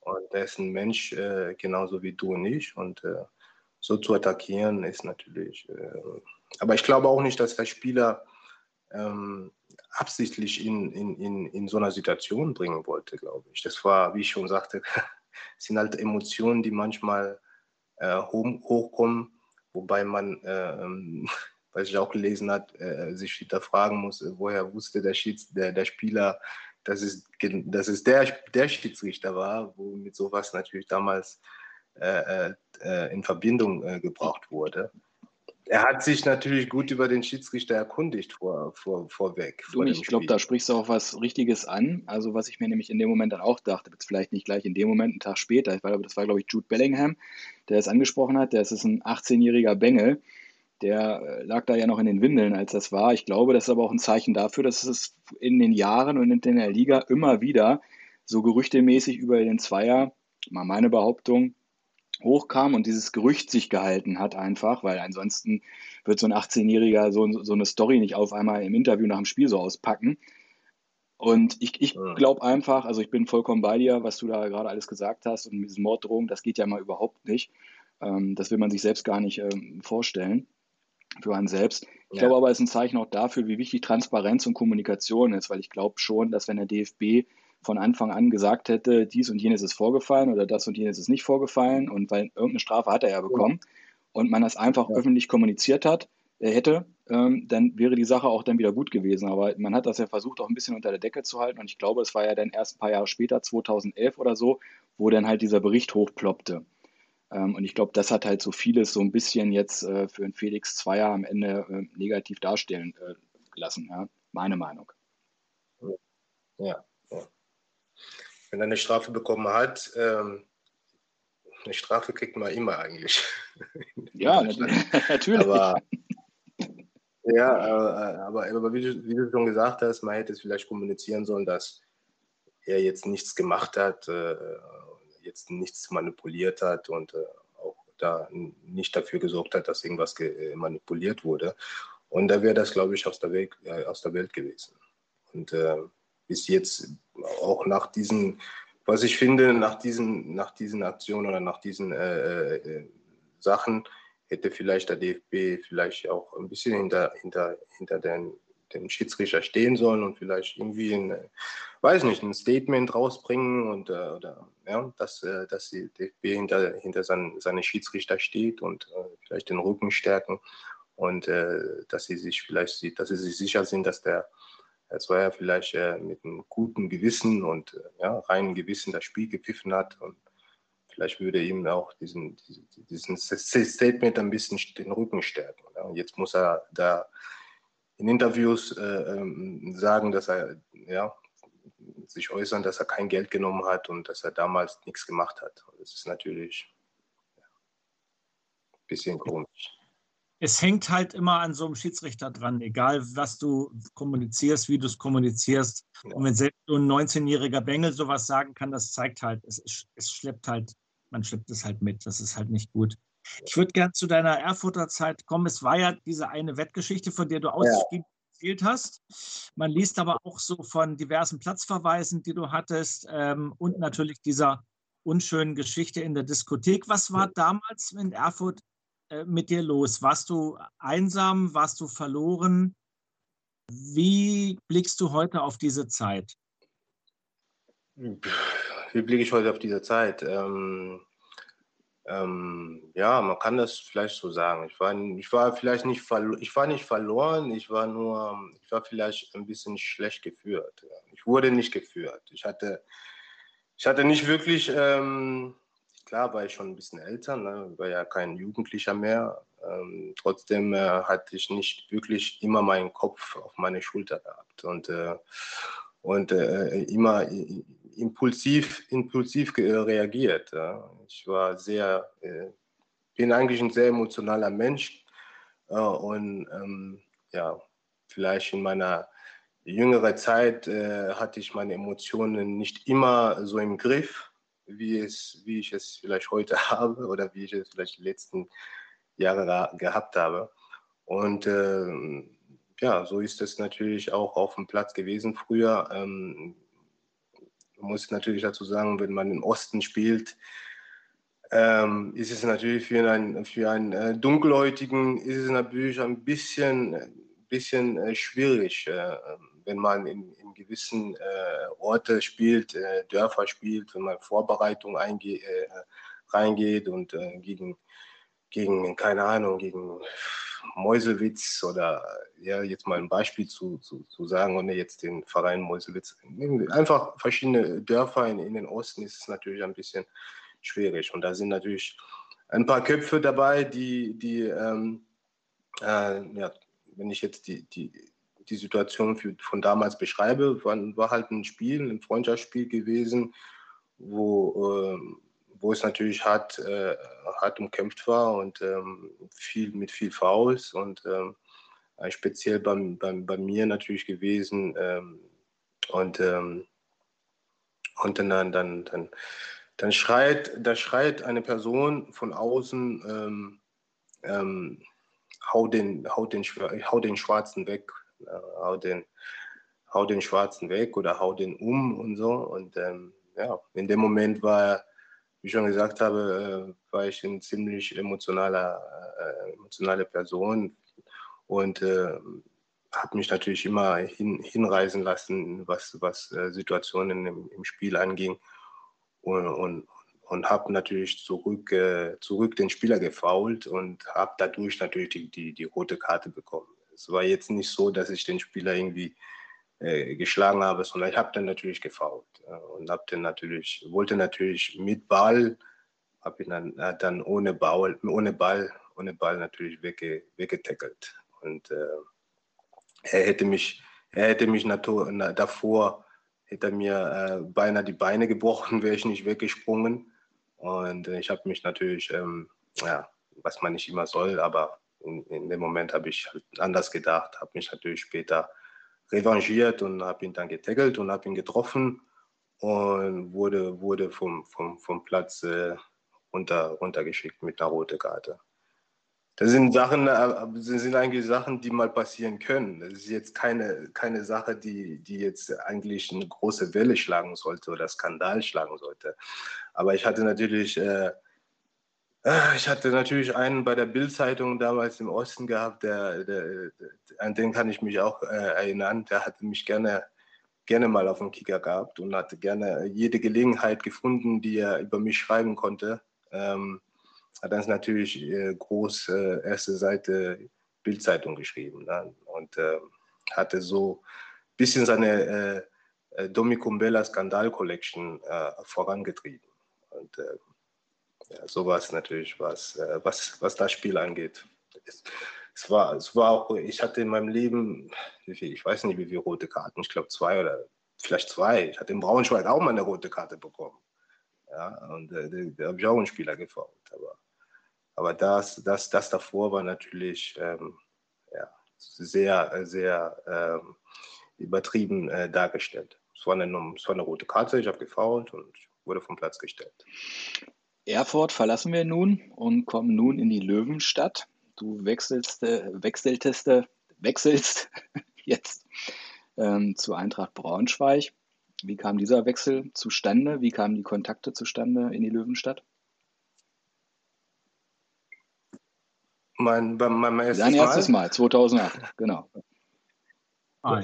Und er ist ein Mensch, äh, genauso wie du und ich. Und äh, so zu attackieren ist natürlich. Äh, aber ich glaube auch nicht, dass der Spieler ähm, absichtlich in, in, in, in so einer Situation bringen wollte, glaube ich. Das war, wie ich schon sagte, sind halt Emotionen, die manchmal äh, hochkommen, wobei man, äh, ähm, was ich auch gelesen habe, äh, sich wieder fragen muss, woher wusste der, Schieds, der, der Spieler, dass es, dass es der, der Schiedsrichter war, wo mit sowas natürlich damals äh, äh, äh, in Verbindung äh, gebracht wurde. Er hat sich natürlich gut über den Schiedsrichter erkundigt vor, vor, vorweg. Vor ich glaube, da sprichst du auch was Richtiges an. Also was ich mir nämlich in dem Moment dann auch dachte, vielleicht nicht gleich in dem Moment, einen Tag später, das war, glaube ich, Jude Bellingham, der es angesprochen hat. Der ist ein 18-jähriger Bengel der äh, lag da ja noch in den Windeln, als das war. Ich glaube, das ist aber auch ein Zeichen dafür, dass es in den Jahren und in der Liga immer wieder so gerüchtemäßig über den Zweier, mal meine Behauptung, hochkam und dieses Gerücht sich gehalten hat einfach, weil ansonsten wird so ein 18-Jähriger so, so eine Story nicht auf einmal im Interview nach dem Spiel so auspacken. Und ich, ich glaube einfach, also ich bin vollkommen bei dir, was du da gerade alles gesagt hast und mit diesen Morddrohungen, das geht ja mal überhaupt nicht. Ähm, das will man sich selbst gar nicht ähm, vorstellen für einen selbst. Ich ja. glaube aber, es ist ein Zeichen auch dafür, wie wichtig Transparenz und Kommunikation ist, weil ich glaube schon, dass wenn der DFB von Anfang an gesagt hätte, dies und jenes ist vorgefallen oder das und jenes ist nicht vorgefallen und weil irgendeine Strafe hat er ja bekommen ja. und man das einfach ja. öffentlich kommuniziert hat, äh, hätte, ähm, dann wäre die Sache auch dann wieder gut gewesen. Aber man hat das ja versucht, auch ein bisschen unter der Decke zu halten und ich glaube, es war ja dann erst ein paar Jahre später, 2011 oder so, wo dann halt dieser Bericht hochploppte. Ähm, und ich glaube, das hat halt so vieles so ein bisschen jetzt äh, für einen Felix Zweier am Ende äh, negativ darstellen äh, gelassen. Ja? Meine Meinung. Ja, ja. Wenn er eine Strafe bekommen hat, ähm, eine Strafe kriegt man immer eigentlich. ja, natürlich. Aber, ja, aber, aber, aber wie, du, wie, du, schon gesagt hast, man hätte es vielleicht kommunizieren sollen, dass er jetzt nichts gemacht hat äh, jetzt nichts manipuliert hat und äh, auch da nicht dafür gesorgt hat, dass irgendwas äh, manipuliert wurde. Und da wäre das, glaube ich, aus der Welt, äh, aus der Welt gewesen. Und äh, bis jetzt auch nach diesen, was ich finde, nach diesen, nach diesen Aktionen oder nach diesen äh, äh, Sachen hätte vielleicht der DFB vielleicht auch ein bisschen hinter, hinter, hinter den dem Schiedsrichter stehen sollen und vielleicht irgendwie ein, weiß nicht, ein Statement rausbringen und äh, oder ja, dass, äh, dass die DFB hinter, hinter sein, seine Schiedsrichter steht und äh, vielleicht den Rücken stärken und äh, dass sie sich vielleicht, dass sie sich sicher sind, dass der es war ja vielleicht äh, mit einem guten Gewissen und äh, ja, reinen Gewissen das Spiel gepfiffen hat und vielleicht würde ihm auch diesen, diesen Statement ein bisschen den Rücken stärken. Jetzt muss er da in Interviews äh, ähm, sagen, dass er ja, sich äußern, dass er kein Geld genommen hat und dass er damals nichts gemacht hat. Das ist natürlich ein bisschen komisch. Es hängt halt immer an so einem Schiedsrichter dran, egal was du kommunizierst, wie du es kommunizierst. Ja. Und wenn selbst so ein 19-jähriger Bengel sowas sagen kann, das zeigt halt, es, es schleppt halt, man schleppt es halt mit. Das ist halt nicht gut. Ich würde gern zu deiner Erfurter Zeit kommen. Es war ja diese eine Wettgeschichte, von der du ausgiebig erzählt hast. Man liest aber auch so von diversen Platzverweisen, die du hattest ähm, und natürlich dieser unschönen Geschichte in der Diskothek. Was war damals in Erfurt äh, mit dir los? Warst du einsam? Warst du verloren? Wie blickst du heute auf diese Zeit? Wie blicke ich heute auf diese Zeit? Ähm, ähm, ja, man kann das vielleicht so sagen. Ich war, ich war vielleicht nicht, ich war nicht verloren, ich war nur, ich war vielleicht ein bisschen schlecht geführt. Ich wurde nicht geführt. Ich hatte, ich hatte nicht wirklich, ähm, klar war ich schon ein bisschen älter, ne? war ja kein Jugendlicher mehr. Ähm, trotzdem äh, hatte ich nicht wirklich immer meinen Kopf auf meine Schulter gehabt und, äh, und äh, immer impulsiv, impulsiv reagiert. Ja. Ich war sehr, äh, bin eigentlich ein sehr emotionaler Mensch äh, und ähm, ja, vielleicht in meiner jüngeren Zeit äh, hatte ich meine Emotionen nicht immer so im Griff, wie, es, wie ich es vielleicht heute habe oder wie ich es vielleicht die letzten Jahre gehabt habe. Und äh, ja, so ist es natürlich auch auf dem Platz gewesen früher. Ähm, man muss natürlich dazu sagen, wenn man im Osten spielt, ähm, ist es natürlich für einen, für einen äh, Dunkelhäutigen ist es natürlich ein bisschen, bisschen äh, schwierig, äh, wenn man in, in gewissen äh, Orte spielt, äh, Dörfer spielt, wenn man Vorbereitung äh, reingeht und gegen, gegen, keine Ahnung, gegen Mäusewitz oder ja, jetzt mal ein Beispiel zu, zu, zu sagen, ohne jetzt den Verein Mäusewitz. Einfach verschiedene Dörfer in, in den Osten ist es natürlich ein bisschen schwierig. Und da sind natürlich ein paar Köpfe dabei, die, die ähm, äh, ja, wenn ich jetzt die, die, die Situation für, von damals beschreibe, war, war halt ein Spiel, ein Freundschaftsspiel gewesen, wo, äh, wo es natürlich hart, äh, hart umkämpft war und ähm, viel mit viel Fouls und ähm, speziell beim, beim, bei mir natürlich gewesen. Ähm, und, ähm, und dann, dann, dann, dann, schreit, da schreit eine Person von außen, ähm, ähm, hau, den, hau, den, hau den Schwarzen weg, äh, hau, den, hau den Schwarzen weg oder hau den um und so. Und ja, in dem Moment war wie ich schon gesagt habe, äh, war ich eine ziemlich emotionaler, äh, emotionale Person und äh, habe mich natürlich immer hin, hinreisen lassen, was, was äh, Situationen im, im, Spiel anging und, und, und habe natürlich zurück, äh, zurück den Spieler gefault und habe dadurch natürlich die, die, die rote Karte bekommen. Es war jetzt nicht so, dass ich den Spieler irgendwie äh, geschlagen habe, sondern ich habe dann natürlich gefault äh, und habe dann natürlich, wollte natürlich mit Ball, habe ihn dann, äh, dann ohne Ball, ohne Ball, ohne Ball natürlich wegge, weggetackelt. Und er hätte mich, er hätte mich natur, na, davor, hätte mir äh, beinahe die Beine gebrochen, wäre ich nicht weggesprungen. Und äh, ich habe mich natürlich, ähm, ja, was man nicht immer soll, aber in, in dem Moment habe ich halt anders gedacht, habe mich natürlich später revanchiert und habe ihn dann getackelt und habe ihn getroffen und wurde, wurde vom, vom, vom Platz äh, runter, runtergeschickt mit einer roten Karte. Das sind Sachen, das äh, sind eigentlich Sachen, die mal passieren können. Das ist jetzt keine, keine Sache, die, die jetzt eigentlich eine große Welle schlagen sollte oder Skandal schlagen sollte. Aber ich hatte natürlich äh, ich hatte natürlich einen bei der Bild-Zeitung damals im Osten gehabt, der, der, an den kann ich mich auch äh, erinnern. Der hatte mich gerne, gerne mal auf dem Kicker gehabt und hatte gerne jede Gelegenheit gefunden, die er über mich schreiben konnte. Ähm, hat dann natürlich äh, groß äh, erste Seite Bild-Zeitung geschrieben ne? und äh, hatte so ein bisschen seine äh, Domi Kumbela Skandal Collection äh, vorangetrieben. Und äh, sowas natürlich, was, äh, was, was das Spiel angeht. Es, es, war, es war auch, ich hatte in meinem Leben, ich weiß nicht wie viele rote Karten, ich glaube zwei oder vielleicht zwei. Ich hatte in Braunschweig auch mal eine rote Karte bekommen. Ja, und äh, da habe ich auch einen Spieler gefault. Aber, aber das, das, das davor war natürlich ähm, ja, sehr, sehr ähm, übertrieben äh, dargestellt. Es war, eine, es war eine rote Karte, ich habe gefault und wurde vom Platz gestellt. Erfurt verlassen wir nun und kommen nun in die Löwenstadt. Du wechselst, wechseltest, wechselst jetzt ähm, zu Eintracht Braunschweig. Wie kam dieser Wechsel zustande? Wie kamen die Kontakte zustande in die Löwenstadt? Mein, mein erstes Dein erstes Mal, Mal 2008, genau. Ah,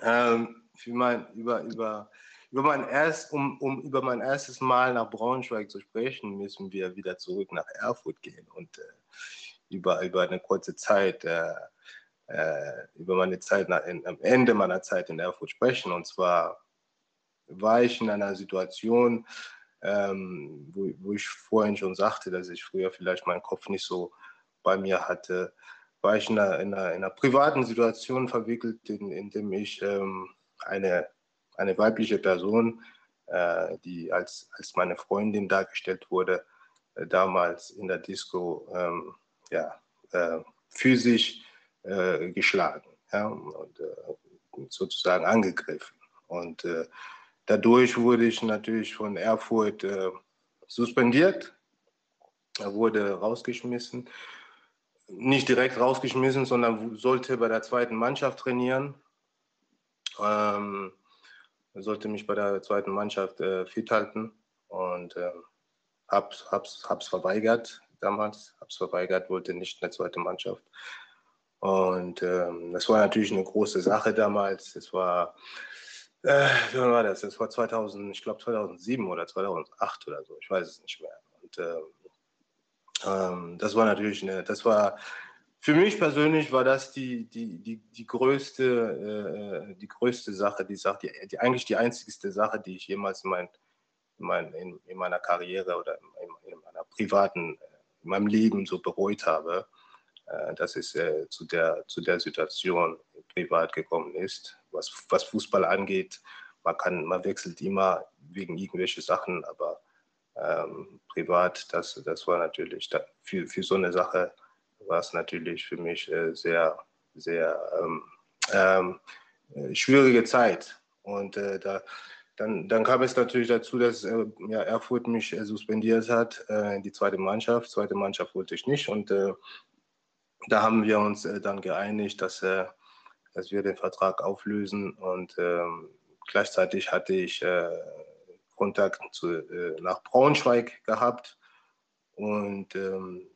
ähm, ich meine, über, über über mein erst, um, um über mein erstes Mal nach Braunschweig zu sprechen, müssen wir wieder zurück nach Erfurt gehen und äh, über, über eine kurze Zeit, äh, äh, über meine Zeit nach, in, am Ende meiner Zeit in Erfurt sprechen. Und zwar war ich in einer Situation, ähm, wo, wo ich vorhin schon sagte, dass ich früher vielleicht meinen Kopf nicht so bei mir hatte, war ich in einer, in einer, in einer privaten Situation verwickelt, in, in dem ich ähm, eine eine weibliche Person, äh, die als, als meine Freundin dargestellt wurde, äh, damals in der Disco ähm, ja, äh, physisch äh, geschlagen ja, und äh, sozusagen angegriffen. Und dadurch wurde ich natürlich von Erfurt suspendiert, er wurde rausgeschmissen. Nicht direkt rausgeschmissen, sondern sollte bei der zweiten Mannschaft trainieren. Ähm, sollte mich bei der zweiten Mannschaft äh, fit halten und äh, hab's, hab's, hab's verweigert damals, hab's verweigert, wollte nicht in der zweiten Mannschaft. Und ähm, das war natürlich eine große Sache damals. Es war, äh, wie war das? Das war 2000, ich glaube 2007 oder 2008 oder so, ich weiß es nicht mehr. Und ähm, ähm, das war natürlich eine, das war für mich persönlich war das die, die, die, die, größte, äh, die größte Sache, die, Sache die, die, eigentlich die einzigste Sache, die ich jemals in, mein, in, mein, in, in meiner Karriere oder in, in, meiner privaten, in meinem Leben so bereut habe, äh, dass es äh, zu, der, zu der Situation privat gekommen ist. Was, was Fußball angeht, man, kann, man wechselt immer wegen irgendwelche Sachen, aber ähm, privat, das, das war natürlich da, für, für so eine Sache war es natürlich für mich äh, sehr, sehr ähm, ähm, äh, schwierige Zeit. Und äh, da, dann, dann kam es natürlich dazu, dass äh, ja, Erfurt mich äh, suspendiert hat, äh, die zweite Mannschaft. Zweite Mannschaft wollte ich nicht. Und da haben wir uns dann geeinigt, dass, dass wir den Vertrag auflösen. Und ähm, gleichzeitig hatte ich Kontakt zu, nach Braunschweig gehabt. Und ähm,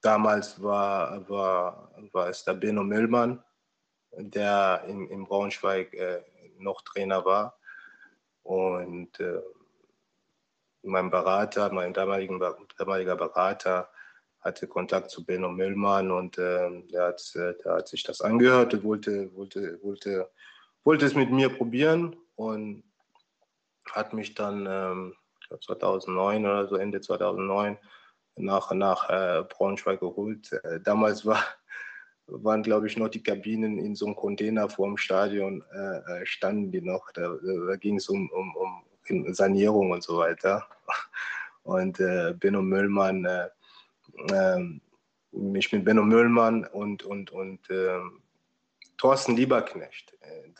Damals war, war, war es der Benno Müllmann, der in, in Braunschweig äh, noch Trainer war. Und äh, mein Berater, mein damaligen, damaliger Berater, hatte Kontakt zu Benno Müllmann und äh, der, hat, der hat sich das angehört und wollte, wollte, wollte, wollte es mit mir probieren und hat mich dann ähm, 2009 oder so, Ende 2009, nach, nach äh, Braunschweig geholt. Äh, damals war, waren, glaube ich, noch die Kabinen in so einem Container vor dem Stadion, äh, äh standen die noch. Da, da ging es um, um, um Sanierung und so weiter. Und äh, Benno Müllmann, äh, ähm, ich bin Benno Müllmann und, und, und ähm, Thorsten Lieberknecht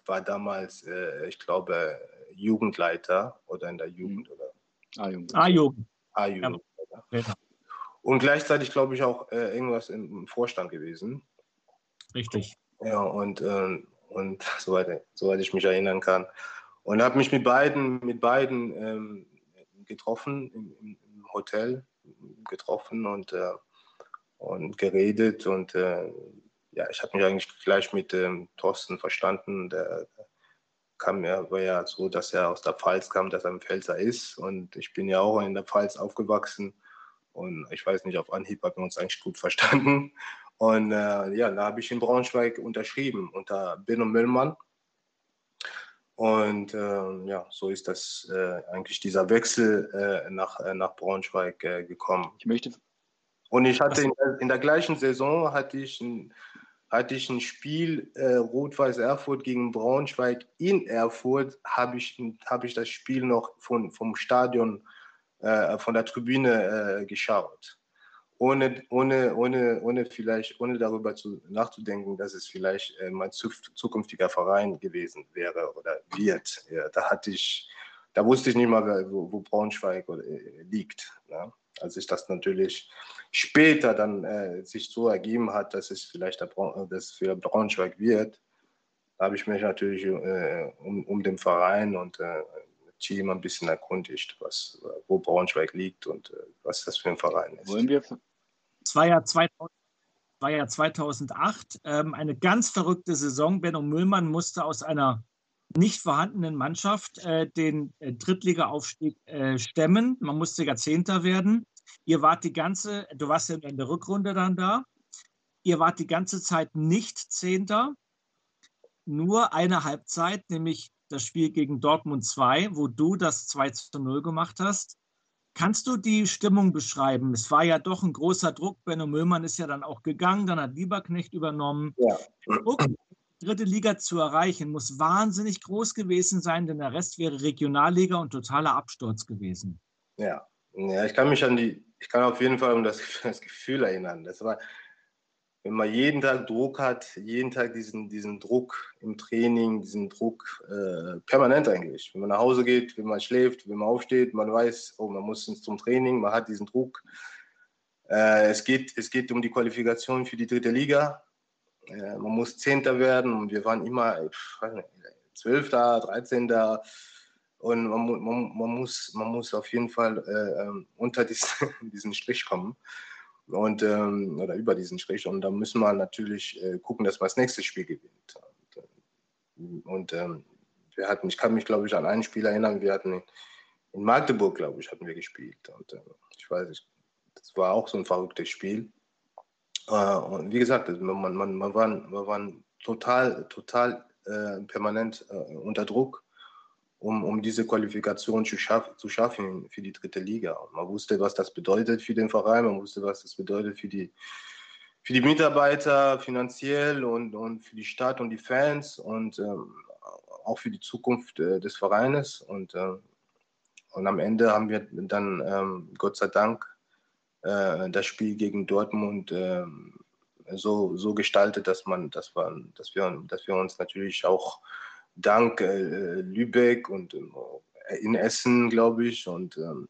war damals, ich glaube, Jugendleiter oder in der Jugend. Oder? A-Jugend. A-Jugend. A-Jugend. Ja. Und gleichzeitig, glaube ich, auch äh, irgendwas im, Vorstand gewesen. Richtig. Ja, und, äh, und soweit, soweit ich mich erinnern kann. Und habe mich mit beiden, mit beiden ähm, getroffen im, im, Hotel, getroffen und, äh, und geredet. Und äh, ja, ich habe mich eigentlich gleich mit ähm, Thorsten verstanden. Der, kam ja, war ja so, dass er aus der Pfalz kam, dass er ein Pfälzer ist. Und ich bin ja auch in der Pfalz aufgewachsen. Und ich weiß nicht, auf Anhieb haben wir uns eigentlich gut verstanden. Und äh, ja, da habe ich in Braunschweig unterschrieben unter Benno Müllmann. Und äh, ja, so ist das äh, eigentlich dieser Wechsel äh, nach, äh, nach Braunschweig äh, gekommen. Ich möchte. Und ich hatte in, in, der gleichen Saison hatte ich ein, hatte ich ein Spiel Rot-Weiß Erfurt gegen Braunschweig in Erfurt, habe ich, hab ich das Spiel noch von, vom Stadion, äh, von der Tribüne äh, geschaut. Ohne, ohne, ohne, ohne vielleicht, ohne darüber zu, nachzudenken, dass es vielleicht äh, mein zukünftiger Verein gewesen wäre oder wird. Ja, da hatte ich, da wusste ich nicht mal, wo, wo Braunschweig äh, liegt. Ne? als sich das natürlich später dann äh, sich so ergeben hat, dass es vielleicht der dass für Braunschweig wird, habe ich mich natürlich äh, um, um den Verein und äh, Team ein bisschen erkundigt, was, wo Braunschweig liegt und äh, was das für ein Verein ist. Wollen wir? Es war ja 2000, war ja 2008 ähm, eine ganz verrückte Saison. Benno Müllmann musste aus einer nicht vorhandenen Mannschaft äh, den äh, Drittliga-Aufstieg äh, stemmen. Man musste ja Zehnter werden. Ihr wart die ganze, du warst ja in der Rückrunde dann da. Ihr wart die ganze Zeit nicht Zehnter, nur eine Halbzeit, nämlich das Spiel gegen Dortmund 2, wo du das 2 zu 0 gemacht hast. Kannst du die Stimmung beschreiben? Es war ja doch ein großer Druck. Benno Möllmann ist ja dann auch gegangen, dann hat Lieberknecht übernommen. Ja. Druck dritte Liga zu erreichen, muss wahnsinnig groß gewesen sein, denn der Rest wäre Regionalliga und totaler Absturz gewesen. Ja, ja ich kann mich an die, ich kann auf jeden Fall um das, das Gefühl erinnern. Das war, wenn man jeden Tag Druck hat, jeden Tag diesen, diesen Druck im Training, diesen Druck äh, permanent eigentlich. Wenn man nach Hause geht, wenn man schläft, wenn man aufsteht, man weiß, oh, man muss zum Training, man hat diesen Druck. Äh, es, geht, es geht um die Qualifikation für die dritte Liga äh, man muss Zehnter werden und wir waren immer Zwölfter, Dreizehnter und man, man, man, muss, man muss auf jeden Fall äh, ähm, unter diesen, diesen Strich kommen und ähm, oder über diesen Strich. Und da müssen wir natürlich äh, gucken, dass man das nächste Spiel gewinnt. Und, und ähm, wir hatten, ich kann mich glaube ich an ein Spiel erinnern, wir hatten in Magdeburg, glaube ich, hatten wir gespielt. Und äh, ich weiß nicht, das war auch so ein verrücktes Spiel. Äh, und wie gesagt, also man, man, man, war, man war total, total äh, permanent äh, unter Druck, um, um diese Qualifikation zu, schaff, zu schaffen für die dritte Liga. Und man wusste, was das bedeutet für den Verein, man wusste, was das bedeutet für die, für die Mitarbeiter finanziell und, und für die Stadt und die Fans und ähm, auch für die Zukunft äh, des Vereines. Und, äh, und am Ende haben wir dann, ähm, Gott sei Dank, äh, das Spiel gegen Dortmund äh, so, so gestaltet, dass man, dass wir, dass wir, dass wir uns natürlich auch dank äh, Lübeck und äh, in Essen, glaube ich, und ähm,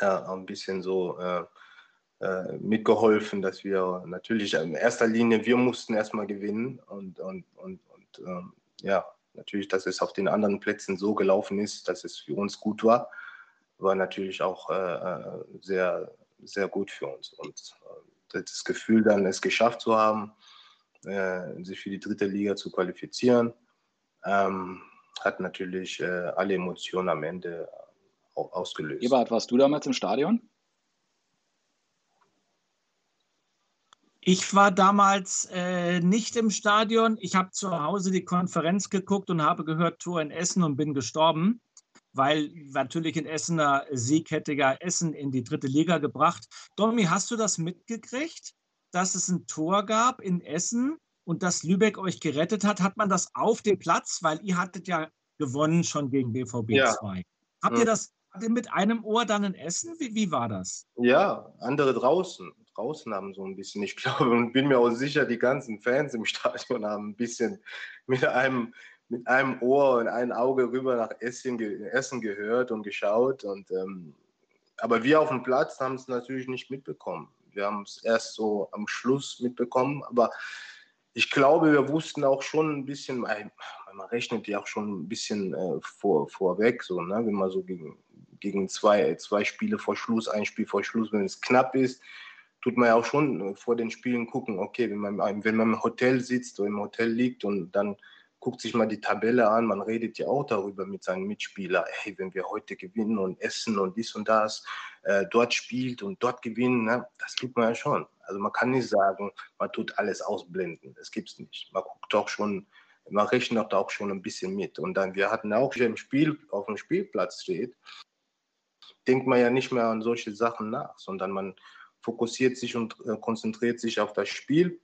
ja, ein bisschen so äh, äh, mitgeholfen, dass wir natürlich in erster Linie, wir mussten erstmal gewinnen und, und, und, und ähm, ja, natürlich, dass es auf den anderen Plätzen so gelaufen ist, dass es für uns gut war, war natürlich auch äh, sehr, sehr gut für uns. Und das Gefühl dann, es geschafft zu haben, sich für die dritte Liga zu qualifizieren, ähm, hat natürlich äh, alle Emotionen am Ende ausgelöst. Eberhard, warst du damals im Stadion? Ich war damals äh, nicht im Stadion. Ich habe zu Hause die Konferenz geguckt und habe gehört Tor in Essen und bin gestorben weil natürlich in Essener Sieg hätte ja Essen in die dritte Liga gebracht. Domi, hast du das mitgekriegt, dass es ein Tor gab in Essen und dass Lübeck euch gerettet hat? Hat man das auf dem Platz, weil ihr hattet ja gewonnen schon gegen BVB ja. 2. Habt ihr das habt ihr mit einem Ohr dann in Essen? Wie, wie war das? Ja, andere draußen. Draußen haben so ein bisschen, ich glaube und bin mir auch sicher, die ganzen Fans im Stadion haben ein bisschen mit einem mit einem Ohr und einem Auge rüber nach Essen, Essen gehört und geschaut. Und, ähm, aber wir auf dem Platz haben es natürlich nicht mitbekommen. Wir haben es erst so am Schluss mitbekommen. Aber ich glaube, wir wussten auch schon ein bisschen, man rechnet ja auch schon ein bisschen äh, vor, vorweg, so, ne? wenn man so gegen, gegen zwei, zwei Spiele vor Schluss, ein Spiel vor Schluss, wenn es knapp ist, tut man ja auch schon vor den Spielen gucken, okay, wenn man, wenn man im Hotel sitzt oder im Hotel liegt und dann guckt sich mal die Tabelle an, man redet ja auch darüber mit seinen Mitspielern, hey, wenn wir heute gewinnen und essen und dies und das, äh, dort spielt und dort gewinnen, ne, das tut man ja schon. Also man kann nicht sagen, man tut alles ausblenden, das gibt es nicht. Man guckt doch schon, man rechnet auch schon ein bisschen mit. Und dann, wir hatten auch, im Spiel auf dem Spielplatz steht, denkt man ja nicht mehr an solche Sachen nach, sondern man fokussiert sich und äh, konzentriert sich auf das Spiel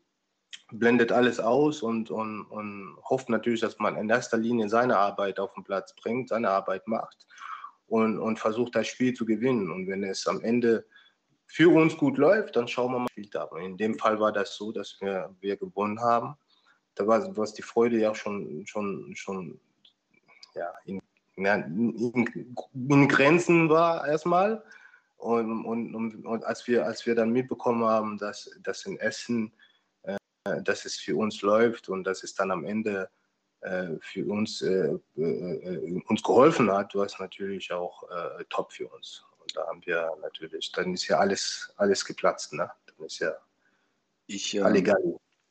blendet alles aus und, und, und hofft natürlich, dass man in erster Linie seine Arbeit auf den Platz bringt, seine Arbeit macht und, und versucht, das Spiel zu gewinnen. Und wenn es am Ende für uns gut läuft, dann schauen wir mal, da. Und in dem Fall war das so, dass wir, wir gewonnen haben. Da war was die Freude ja schon, schon, schon ja, in, in, in Grenzen war erstmal. Und, und, und, als, wir, als wir dann mitbekommen haben, dass, dass in Essen äh, dass es für uns läuft und dass es dann am Ende äh, für uns, äh, uns geholfen hat, war es natürlich auch top für uns. Da haben wir natürlich, dann ist ja alles, alles geplatzt. Ne? Dann ist ja ich, ähm,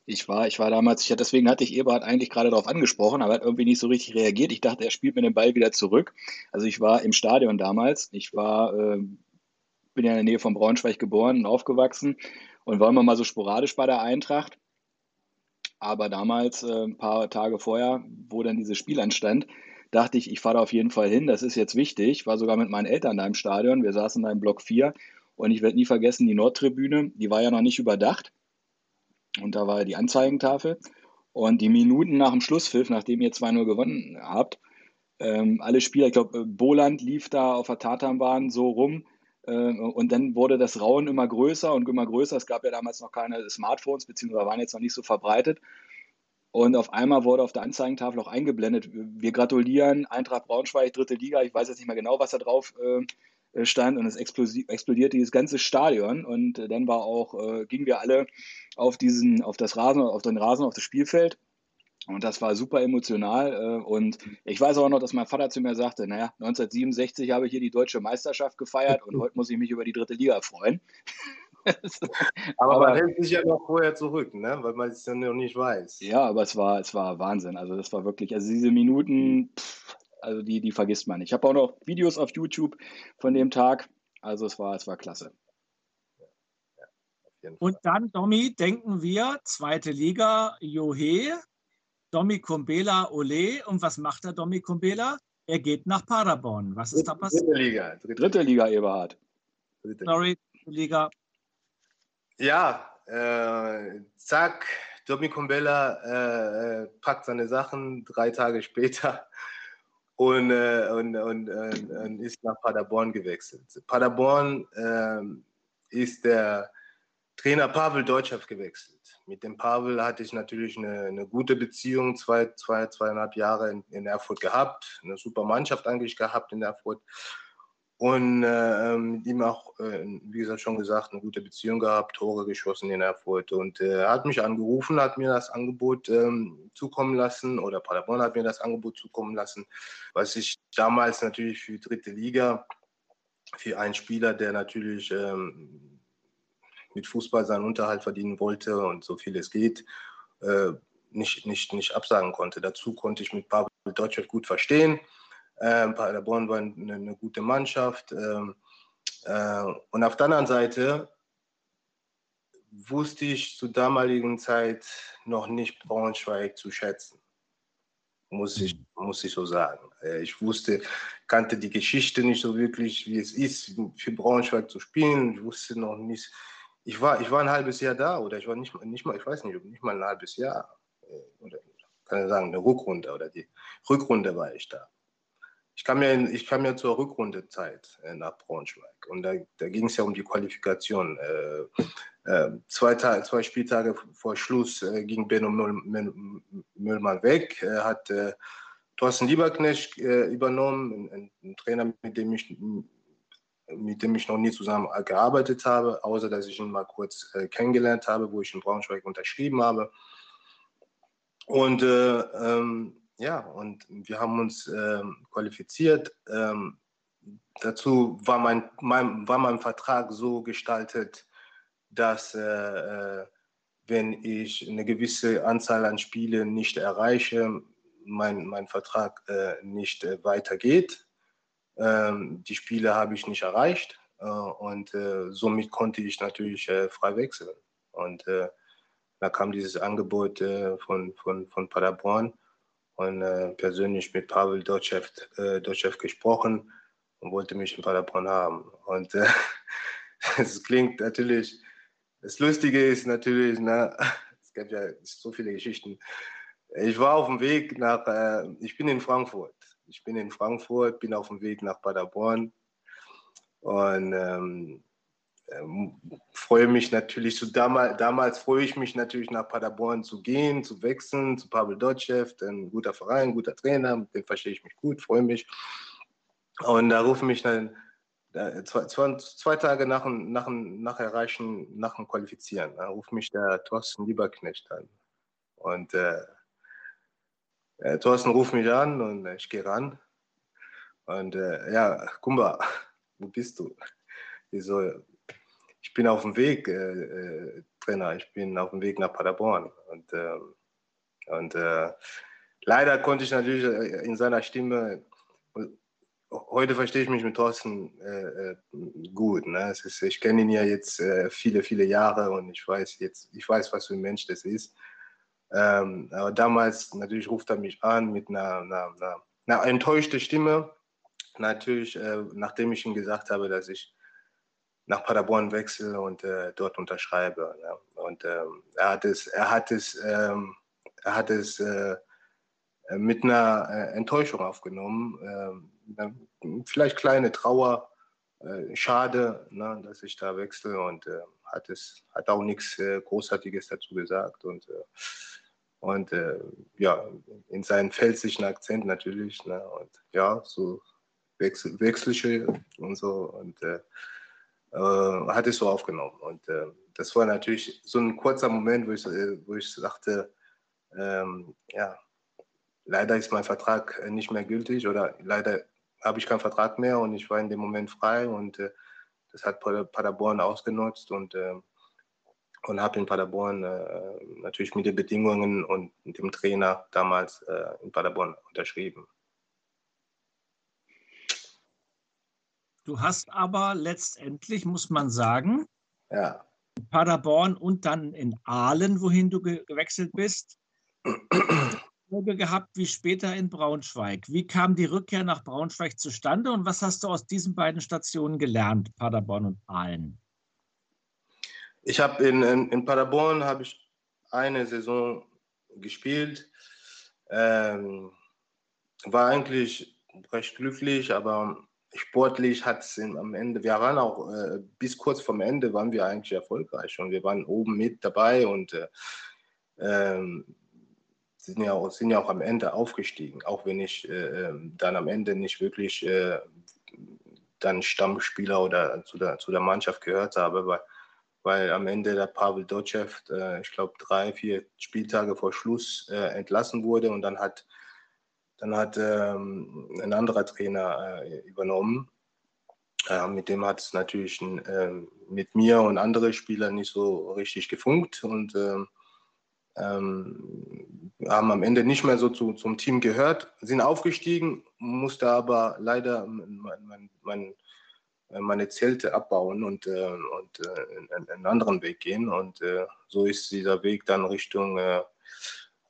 Ich war, ich war damals, ich, deswegen hatte ich Eberhard eigentlich gerade darauf angesprochen, aber hat irgendwie nicht so richtig reagiert. Ich dachte, er spielt mir den Ball wieder zurück. Also ich war im Stadion damals. Ich war, äh, bin ja in der Nähe von Braunschweig geboren und aufgewachsen und war immer mal so sporadisch bei der Eintracht. Aber damals, äh, ein paar Tage vorher, wo dann dieses Spiel anstand, dachte ich, ich fahre da auf jeden Fall hin. Das ist jetzt wichtig. War sogar mit meinen Eltern da im Stadion. Wir saßen da im Block 4 und ich werde nie vergessen, die Nordtribüne, die war ja noch nicht überdacht. Und da war die Anzeigentafel. Und die Minuten nach dem Schlusspfiff, nachdem ihr 2-0 gewonnen habt, ähm, alle Spieler, ich glaube, Boland lief da auf der Tatanbahn so rum. Äh, und dann wurde das Rauen immer größer und immer größer. Es gab ja damals noch keine Smartphones, beziehungsweise waren jetzt noch nicht so verbreitet. Und auf einmal wurde auf der Anzeigentafel auch eingeblendet, wir gratulieren, Eintracht Braunschweig, dritte Liga. Ich weiß jetzt nicht mehr genau, was da drauf äh, stand. Und es explodierte dieses ganze Stadion. Und äh, dann war auch, gingen wir alle auf diesen, auf das Rasen, auf den Rasen, auf das Spielfeld. Und das war super emotional. Äh, und ich weiß auch noch, dass mein Vater zu mir sagte, naja, 1967 habe ich hier die deutsche Meisterschaft gefeiert und heute muss ich mich über die dritte Liga freuen. Aber, aber, man hält sich ja noch vorher zurück, ne? weil man es ja noch nicht weiß. Ja, aber es war, es war Wahnsinn. Also das war wirklich, also diese Minuten, pff, also die, die vergisst man nicht. Ich habe auch noch Videos auf YouTube von dem Tag. Also es war, es war klasse. Und dann, Domi, denken wir, zweite Liga, Johe, Domi Kumbela Ole. Und was macht der Domi Kumbela? Er geht nach Paderborn. Was ist da passiert? Dritte Liga. Dritte Liga, Eberhard. Dritte Sorry, Liga. Ja, äh, zack, Domi Kumbela äh, äh, packt seine Sachen drei Tage später und, äh, und, und, und, ist nach Paderborn gewechselt. Paderborn ähm, ist der Trainer Pavel Deutschef gewechselt. Mit dem Pavel hatte ich natürlich eine, eine gute Beziehung, zwei, zwei, zweieinhalb Jahre in, in, Erfurt gehabt, eine super Mannschaft eigentlich gehabt in Erfurt. Und äh, mit ihm auch, äh, wie gesagt, schon gesagt, eine gute Beziehung gehabt, Tore geschossen in Erfurt. Und äh, er hat mich angerufen, hat mir das Angebot ähm, zukommen lassen, oder Paderborn hat mir das Angebot zukommen lassen, was ich damals natürlich für dritte Liga, für einen Spieler, der natürlich ähm, mit Fußball seinen Unterhalt verdienen wollte und so viel es geht, äh, nicht, nicht, nicht absagen konnte. Dazu konnte ich mit Pavel Deutschland gut verstehen. Ähm, Paderborn war eine, eine gute Mannschaft. Ähm, äh, und auf der anderen Seite wusste ich zur damaligen Zeit noch nicht Braunschweig zu schätzen. Muss ich, muss ich so sagen. Äh, ich wusste, kannte die Geschichte nicht so wirklich, wie es ist, für Braunschweig zu spielen. Ich wusste noch nicht, ich war, ich war ein halbes Jahr da oder ich war nicht, nicht mal, ich weiß nicht, nicht mal ein halbes Jahr. Äh, oder kann ich sagen, eine Rückrunde oder die Rückrunde war ich da. Ich kam ja, in, ich kam ja zur Rückrundezeit äh, nach Braunschweig und da, da ging es ja um die Qualifikation. Äh, äh, zwei, zwei Spieltage vor Schluss äh, ging Benno Müll, Müllmann weg, Er hat äh, Thorsten Lieberknecht übernommen, ein, ein, Trainer, mit dem ich mit dem ich noch nie zusammen gearbeitet habe, außer dass ich ihn mal kurz äh, kennengelernt habe, wo ich in Braunschweig unterschrieben habe. Und äh, ähm, ja, und wir haben uns ähm, qualifiziert. Ähm, dazu war mein, mein, war mein Vertrag so gestaltet, dass äh, wenn ich eine gewisse Anzahl an Spielen nicht erreiche, mein, mein Vertrag äh, nicht äh, weitergeht. Ähm, die Spiele habe ich nicht erreicht äh, und äh, somit konnte ich natürlich äh, frei wechseln. Und äh, da kam dieses Angebot von, von, von Paderborn und persönlich mit Pavel Dotschew, Dotschew gesprochen und wollte mich in Paderborn haben. Und es klingt natürlich, das Lustige ist natürlich, na, es gibt ja so viele Geschichten. Ich war auf dem Weg nach, äh, ich bin in Frankfurt. Ich bin in Frankfurt, bin auf dem Weg nach Paderborn und ähm, freue mich natürlich, so damals, damals freue ich mich natürlich nach Paderborn zu gehen, zu wechseln, zu Pavel Dotschew, ein guter Verein, ein guter Trainer, mit dem verstehe ich mich gut, freue mich. Und da rufen mich dann zwei, zwei, zwei, Tage nach, nach, nach Erreichen, nach dem Qualifizieren, da ruft mich der Thorsten Lieberknecht an. Und äh, äh, Thorsten ruft mich an und ich gehe ran. Und äh, ja, Kumba, wo bist du? Ich so, ich bin auf dem Weg, äh, äh, Trainer, ich bin auf dem Weg nach Paderborn. Und, ähm, und äh, leider konnte ich natürlich äh, in seiner Stimme, heute verstehe ich mich mit Thorsten gut. Ne? Ist, ich kenne ihn ja jetzt viele, viele Jahre und ich weiß jetzt, ich weiß, was für ein Mensch das ist. Ähm, aber damals, natürlich ruft er mich an mit einer, einer, einer, einer enttäuschten Stimme. Natürlich, äh, nachdem ich ihm gesagt habe, dass ich nach Paderborn wechsle und äh, dort unterschreibe. Ja. Und ähm, er hat es, er hat es, ähm, er hat es äh, mit einer äh, Enttäuschung aufgenommen. Ähm, vielleicht kleine Trauer, äh, schade, ne, dass ich da wechsle und äh, hat es, hat auch nichts Großartiges dazu gesagt und und äh, ja, in seinen pfälzischen Akzent natürlich. Ne? Und ja, so wechsel, wechselische und so. Und äh, äh, hat es so aufgenommen. Und äh, das war natürlich so ein kurzer Moment, wo ich, äh, wo ich sagte, ähm, ja, leider ist mein Vertrag nicht mehr gültig oder leider habe ich keinen Vertrag mehr und ich war in dem Moment frei und äh, das hat Paderborn ausgenutzt und ähm, und habe in Paderborn äh, natürlich mit den Bedingungen und dem Trainer damals äh, in Paderborn unterschrieben. Du hast aber letztendlich, muss man sagen, ja. Paderborn und dann in Aalen, wohin du ge gewechselt bist, gehabt wie später in Braunschweig. Wie kam die Rückkehr nach Braunschweig zustande und was hast du aus diesen beiden Stationen gelernt, Paderborn und Aalen? Ich habe in, in, in, Paderborn habe ich eine Saison gespielt. Ähm, war eigentlich recht glücklich, aber sportlich hat es am Ende, wir waren auch äh, bis kurz vorm Ende waren wir eigentlich erfolgreich und wir waren oben mit dabei und äh, ähm, sind, ja auch, sind ja auch am Ende aufgestiegen, auch wenn ich äh, ähm, dann am Ende nicht wirklich äh, dann Stammspieler oder zu der, zu der Mannschaft gehört habe, weil weil am Ende der Pavel Dotschew, äh, ich glaube, drei, vier Spieltage vor Schluss äh, entlassen wurde und dann hat, dann hat ähm, ein anderer Trainer äh, übernommen. mit dem hat es natürlich ähm, mit mir und anderen Spielern nicht so richtig gefunkt und ähm, ähm, haben am Ende nicht mehr so zu, zum Team gehört, sind aufgestiegen, musste aber leider mein, mein äh, meine Zelte abbauen und, äh, und äh, einen anderen Weg gehen. Und äh, so ist dieser Weg dann Richtung äh,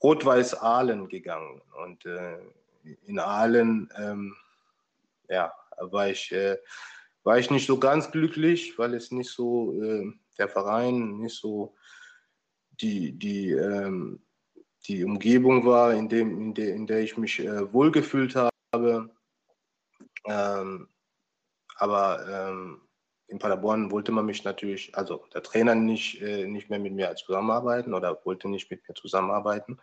Rot-Weiß-Aalen gegangen. Und äh, in Aalen ähm, ja, war, ich, war ich nicht so ganz glücklich, weil es nicht so, der Verein nicht so die, die, ähm, die Umgebung war, in, dem, in, der, in der ich mich wohlgefühlt habe. Ähm, aber ähm, in Paderborn wollte man mich natürlich, also der Trainer nicht, äh, nicht mehr mit mir zusammenarbeiten oder wollte nicht mit mir zusammenarbeiten.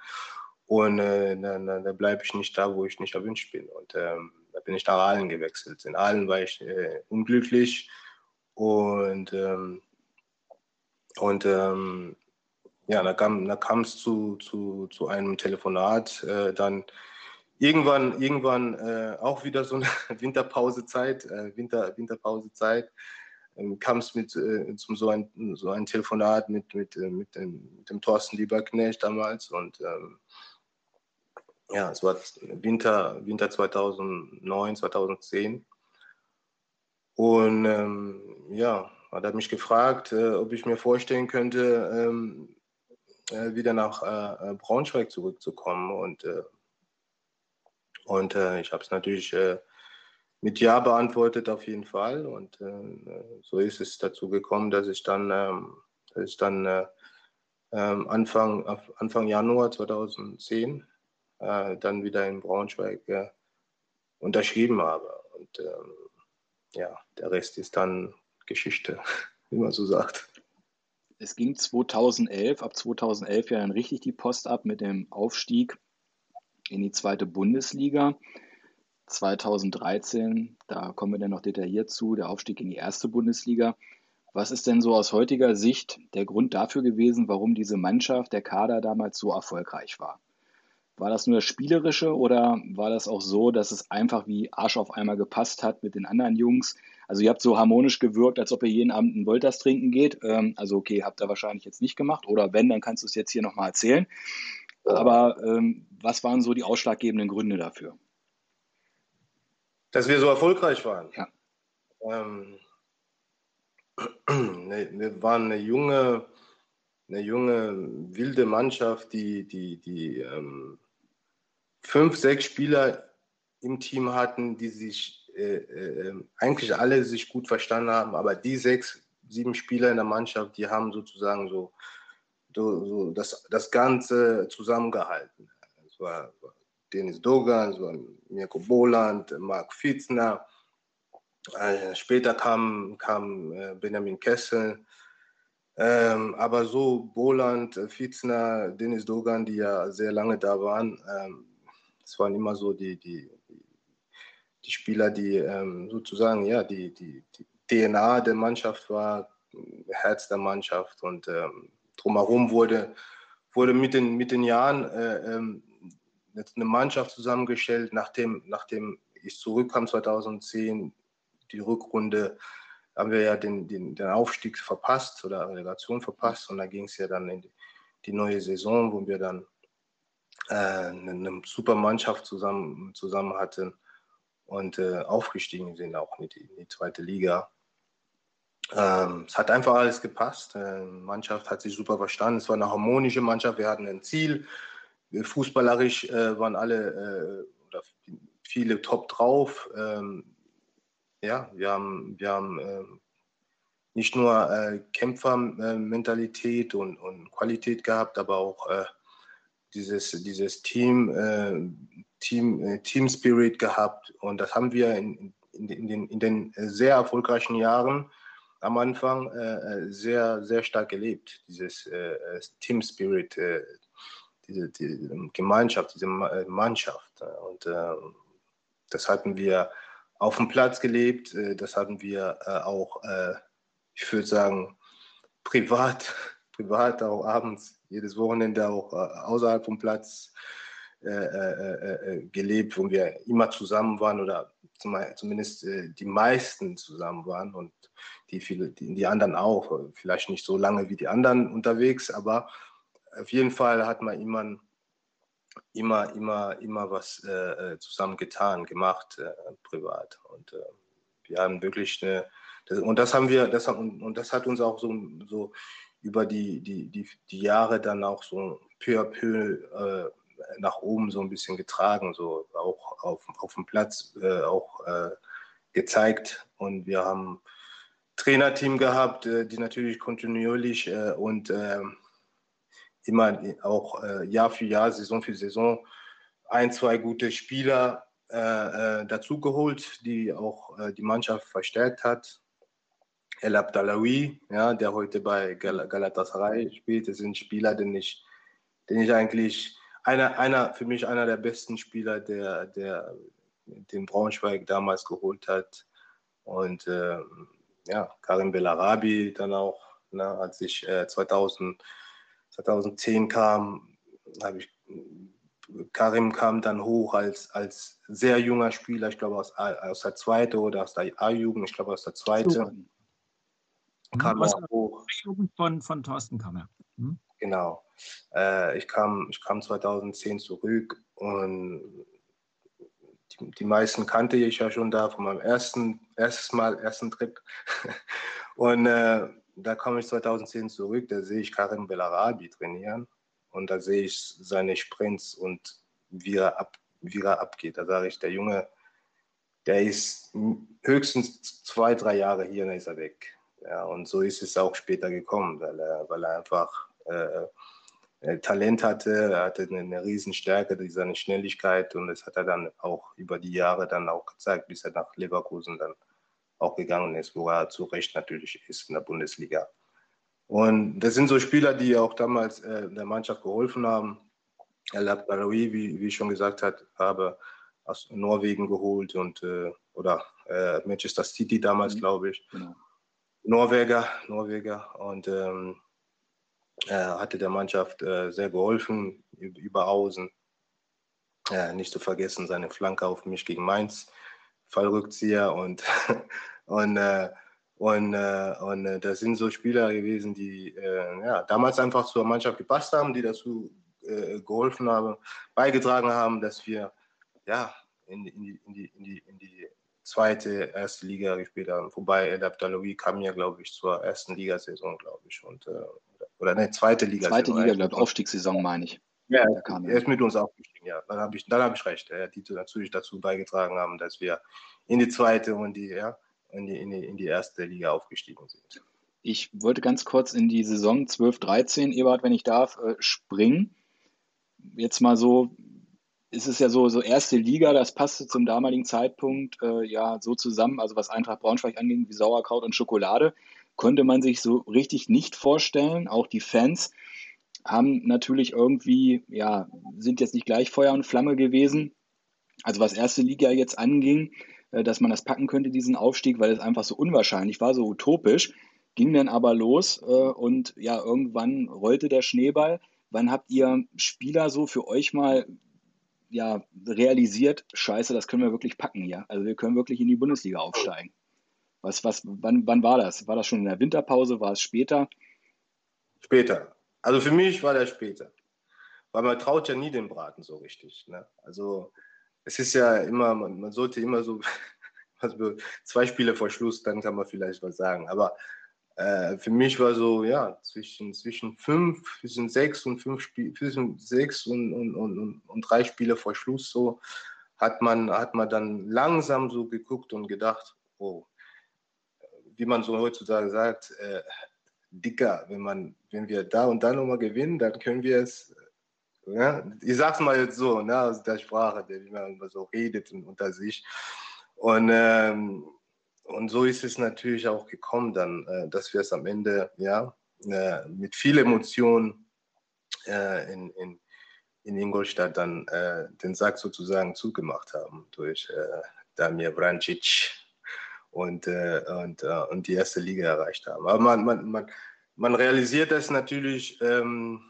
Und äh, dann, dann bleibe ich nicht da, wo ich nicht erwünscht bin. Und ähm, da bin ich nach Aalen gewechselt. In Aalen war ich äh, unglücklich und, ähm, und ähm, ja, da kam da kam es zu, zu, zu einem Telefonat äh, dann irgendwann, irgendwann äh, auch wieder so eine Winterpausezeit, äh, Winter, Winterpausezeit, ähm, kam es mit äh, zum so ein, so ein Telefonat mit, mit, äh, mit, dem, mit dem Thorsten Lieberknecht damals und ähm, ja, es war Winter, Winter 2009, 2010 und ähm, ja, hat er mich gefragt, äh, ob ich mir vorstellen könnte, ähm, äh, wieder nach äh, Braunschweig zurückzukommen und und äh, ich habe es natürlich äh, mit Ja beantwortet auf jeden Fall. Und äh, so ist es dazu gekommen, dass ich dann, ähm, dass ich dann äh, ähm, Anfang, Anfang Januar 2010 äh, dann wieder in Braunschweig äh, unterschrieben habe. Und ähm, ja, der Rest ist dann Geschichte, wie man so sagt. Es ging 2011, ab 2011 ja dann richtig die Post ab mit dem Aufstieg in die zweite Bundesliga. 2013, da kommen wir dann noch detailliert zu, der Aufstieg in die erste Bundesliga. Was ist denn so aus heutiger Sicht der Grund dafür gewesen, warum diese Mannschaft, der Kader damals so erfolgreich war? War das nur das Spielerische oder war das auch so, dass es einfach wie Arsch auf einmal gepasst hat mit den anderen Jungs? Also ihr habt so harmonisch gewirkt, als ob ihr jeden Abend einen Wolters trinken geht. Ähm, also okay, habt ihr wahrscheinlich jetzt nicht gemacht. Oder wenn, dann kannst du es jetzt hier nochmal erzählen. Aber ähm, was waren so die ausschlaggebenden Gründe dafür? Dass wir so erfolgreich waren. Ja. Ähm, wir waren eine junge, eine junge, wilde Mannschaft, die, die, die ähm, fünf, sechs Spieler im Team hatten, die sich äh, äh, eigentlich alle sich gut verstanden haben, aber die sechs, sieben Spieler in der Mannschaft, die haben sozusagen so so, so das, das Ganze zusammengehalten. Es war Dennis Dogan, es war Mirko Boland, Marc Fietzner. Äh, später kam, kam äh, Benjamin Kessel. Ähm, aber so Boland, Fietzner, Dennis Dogan, die ja sehr lange da waren, ähm, das waren immer so die, die, die Spieler, die ähm, sozusagen ja, die, die, die DNA der Mannschaft war, Herz der Mannschaft und ähm, drumherum wurde, wurde mit, den, mit den Jahren äh, ähm, eine Mannschaft zusammengestellt, nachdem, nachdem ich zurückkam 2010, die Rückrunde, haben wir ja den, den, den Aufstieg verpasst oder Relegation verpasst und da ging es ja dann in die, neue Saison, wo wir dann äh, eine, eine, super Mannschaft zusammen, zusammen hatten und äh, aufgestiegen sind auch in die, in die zweite Liga. Ähm, es hat einfach alles gepasst. Die äh, Mannschaft hat sich super verstanden. Es war eine harmonische Mannschaft. Wir hatten ein Ziel. Fußballerisch äh, waren alle äh, oder viele top drauf. Ähm, ja, wir haben, wir haben äh, nicht nur äh, Kämpfermentalität und, und, Qualität gehabt, aber auch dieses, dieses Team, Team, Team Spirit gehabt. Und das haben wir in, in, den, in den sehr erfolgreichen Jahren am Anfang äh, äh, sehr, sehr stark gelebt, dieses äh, äh Team Spirit, äh, diese die Gemeinschaft, diese Mannschaft. Und äh, das hatten wir auf dem Platz gelebt, das hatten wir auch, ich würde sagen, privat, privat auch abends, jedes Wochenende auch außerhalb vom Platz gelebt, wo wir immer zusammen waren oder zumindest die meisten zusammen waren und die, viele, die, anderen auch. Vielleicht nicht so lange wie die anderen unterwegs, aber auf jeden Fall hat man immer, immer, immer, immer was äh, äh zusammen getan, gemacht, äh, privat. Und äh, wir haben wirklich eine, und das haben wir, das haben, und das hat uns auch so, so über die, die, die, die Jahre dann auch so peu à peu äh, nach oben so ein bisschen getragen, so auch auf, auf dem Platz äh, auch äh, gezeigt. Und wir haben Trainerteam gehabt, äh, die natürlich kontinuierlich äh, und ähm, immer auch äh, Jahr für Jahr, Saison für Saison ein, zwei gute Spieler dazugeholt, die auch die Mannschaft verstärkt hat. El Abdalawi, ja, der heute bei Gal Galatasaray spielt, das sind Spieler, den ich, den ich eigentlich einer, einer, für mich einer der besten Spieler, der, der den Braunschweig damals geholt hat. Und äh, ja, Karim Bellarabi dann auch, ne, als ich äh, 2000, 2010 kam, habe ich Karim kam dann hoch als, als sehr junger Spieler, ich glaube aus, aus der zweiten oder aus der A-Jugend, ich glaube aus der zweiten. Kam er hoch. Jugend von, von Thorsten Kammer. Hm? Genau. Äh, ich, kam, ich kam 2010 zurück und die, die, meisten kannte ich ja schon da von meinem ersten erstes Mal, ersten Trip. und äh, da komme ich 2010 zurück, da sehe ich Karim Bellarabi trainieren und da sehe ich seine Sprints und wie er, ab, wie er abgeht. Da sage ich, der Junge, der ist höchstens zwei, drei Jahre hier, dann ist er weg. Ja, und so ist es auch später gekommen, weil er, weil er einfach äh, äh Talent hatte, er hatte eine, eine Riesenstärke, seine Schnelligkeit und das hat er dann auch über die Jahre dann auch gezeigt, bis er nach Leverkusen dann auch gegangen ist, wo er zu Recht natürlich ist in der Bundesliga. Und das sind so Spieler, die auch damals äh, der Mannschaft geholfen haben. El Abdalawi, wie, wie ich schon gesagt hat, habe aus Norwegen geholt und äh, oder äh, Manchester City damals, mhm. glaube ich. Genau. Norweger, Norweger und ähm, er hatte der Mannschaft äh, sehr geholfen über Außen. nicht zu vergessen seine Flanke auf mich gegen Mainz, Fallrückzieher und und äh, und, äh, und äh, das sind so Spieler gewesen, die äh, ja, damals einfach zur Mannschaft gepasst haben, die dazu äh, geholfen haben, beigetragen haben, dass wir ja, in, in, die, in, die, in, die, in die zweite, erste Liga gespielt haben. Wobei El Abdaloui kam ja, glaube ich, zur ersten Ligasaison, glaube ich. Und, äh, oder ne, zweite Liga. Zweite Liga, glaube ich, Aufstiegssaison, meine ich. Ja, er, er ist mit uns aufgestiegen, ja. Dann habe ich, hab ich recht, ja, die natürlich dazu beigetragen haben, dass wir in die zweite und die, ja, in die, in die, in die erste Liga aufgestiegen sind. Ich wollte ganz kurz in die Saison 12-13, Ebert, wenn ich darf, äh, springen. Jetzt mal so, ist es ja so, so erste Liga, das passte zum damaligen Zeitpunkt äh, ja so zusammen, also was Eintracht Braunschweig anging, wie Sauerkraut und Schokolade, konnte man sich so richtig nicht vorstellen. Auch die Fans haben natürlich irgendwie, ja, sind jetzt nicht gleich Feuer und Flamme gewesen. Also was erste Liga jetzt anging, äh, dass man das packen könnte, diesen Aufstieg, weil es einfach so unwahrscheinlich war, so utopisch. Ging dann aber los äh, und ja, irgendwann rollte der Schneeball. Wann habt ihr Spieler so für euch mal ja, realisiert, scheiße, das können wir wirklich packen hier. Also wir können wirklich in die Bundesliga aufsteigen. Was, was, wann, wann war das? War das schon in der Winterpause? War es später? Später. Also für mich war das später. Weil man traut ja nie den Braten so richtig. Ne? Also es ist ja immer, man, man sollte immer so also zwei Spiele vor Schluss, dann kann man vielleicht was sagen. Aber äh, für mich war so, ja, zwischen, zwischen fünf, zwischen sechs und fünf Spiele, zwischen sechs und, und, und, und drei Spiele vor Schluss so, hat man, hat man dann langsam so geguckt und gedacht, oh, wie man so heutzutage sagt, äh, dicker, wenn man, wenn wir da und da nochmal gewinnen, dann können wir es ja? Ich sag's mal jetzt so, ne, aus der Sprache, wie man so redet unter sich. Und, ähm, und so ist es natürlich auch gekommen dann, äh, dass wir es am Ende ja, äh, mit viel Emotion äh, in, in, in Ingolstadt dann äh, den Sack sozusagen zugemacht haben durch äh, Damir Vrancic und, äh, und, und die erste Liga erreicht haben. Aber man, man, man, man realisiert das natürlich. Ähm,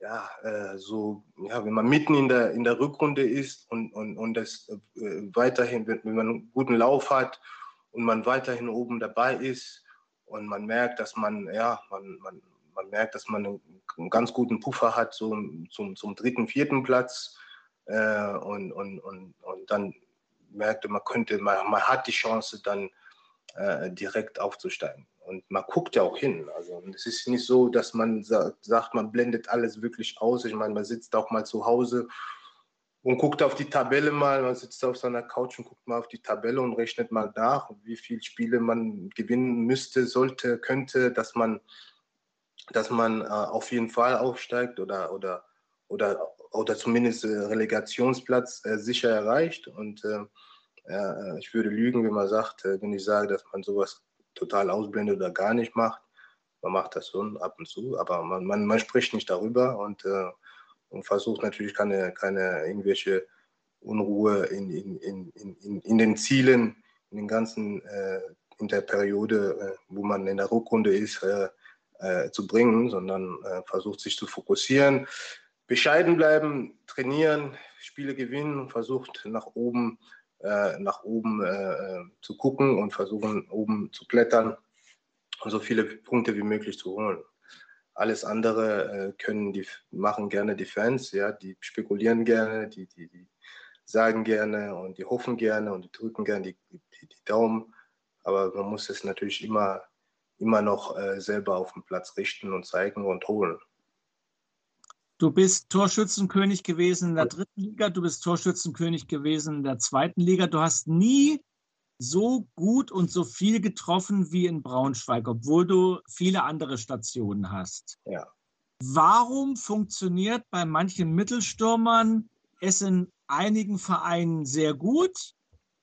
ja, äh, so, ja, wenn man mitten in der, in der Rückrunde ist und, und, und das äh, weiterhin, wenn, wenn man einen guten Lauf hat und man weiterhin oben dabei ist und man merkt, dass man, ja, man, man, man merkt, dass man einen, einen ganz guten Puffer hat so, zum, zum dritten, vierten Platz äh, und, und, und, und dann merkte man könnte, man, man hat die Chance dann äh, direkt aufzusteigen. Und man guckt ja auch hin. Also es ist nicht so, dass man sagt, man blendet alles wirklich aus. Ich meine, man sitzt auch mal zu Hause und guckt auf die Tabelle mal. Man sitzt auf seiner Couch und guckt mal auf die Tabelle und rechnet mal nach, wie viele Spiele man gewinnen müsste, sollte, könnte, dass man, dass man äh, auf jeden Fall aufsteigt oder, oder, oder, oder zumindest äh, Relegationsplatz äh, sicher erreicht. Und äh, ich würde lügen, wenn man sagt, äh, wenn ich sage, dass man sowas total ausblendet oder gar nicht macht. Man macht das schon ab und zu, aber man, man, man spricht nicht darüber und, äh, und versucht natürlich keine, keine irgendwelche Unruhe in, in, in, in, in den Zielen, in den ganzen, äh, in der Periode, äh, wo man in der Rückrunde ist, äh, zu bringen, sondern versucht sich zu fokussieren. bescheiden bleiben, trainieren, Spiele gewinnen und versucht nach oben, nach oben äh, zu gucken und versuchen oben zu klettern und so viele Punkte wie möglich zu holen. Alles andere äh, können die machen gerne die Fans, ja, die spekulieren gerne, die, die, die sagen gerne und die hoffen gerne und die drücken gerne die, die, die Daumen. Aber man muss es natürlich immer, immer noch äh, selber auf den Platz richten und zeigen und holen. Du bist Torschützenkönig gewesen in der dritten Liga, du bist Torschützenkönig gewesen in der zweiten Liga. Du hast nie so gut und so viel getroffen wie in Braunschweig, obwohl du viele andere Stationen hast. Ja. Warum funktioniert bei manchen Mittelstürmern es in einigen Vereinen sehr gut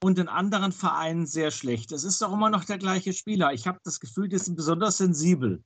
und in anderen Vereinen sehr schlecht? Es ist doch immer noch der gleiche Spieler. Ich habe das Gefühl, die sind besonders sensibel.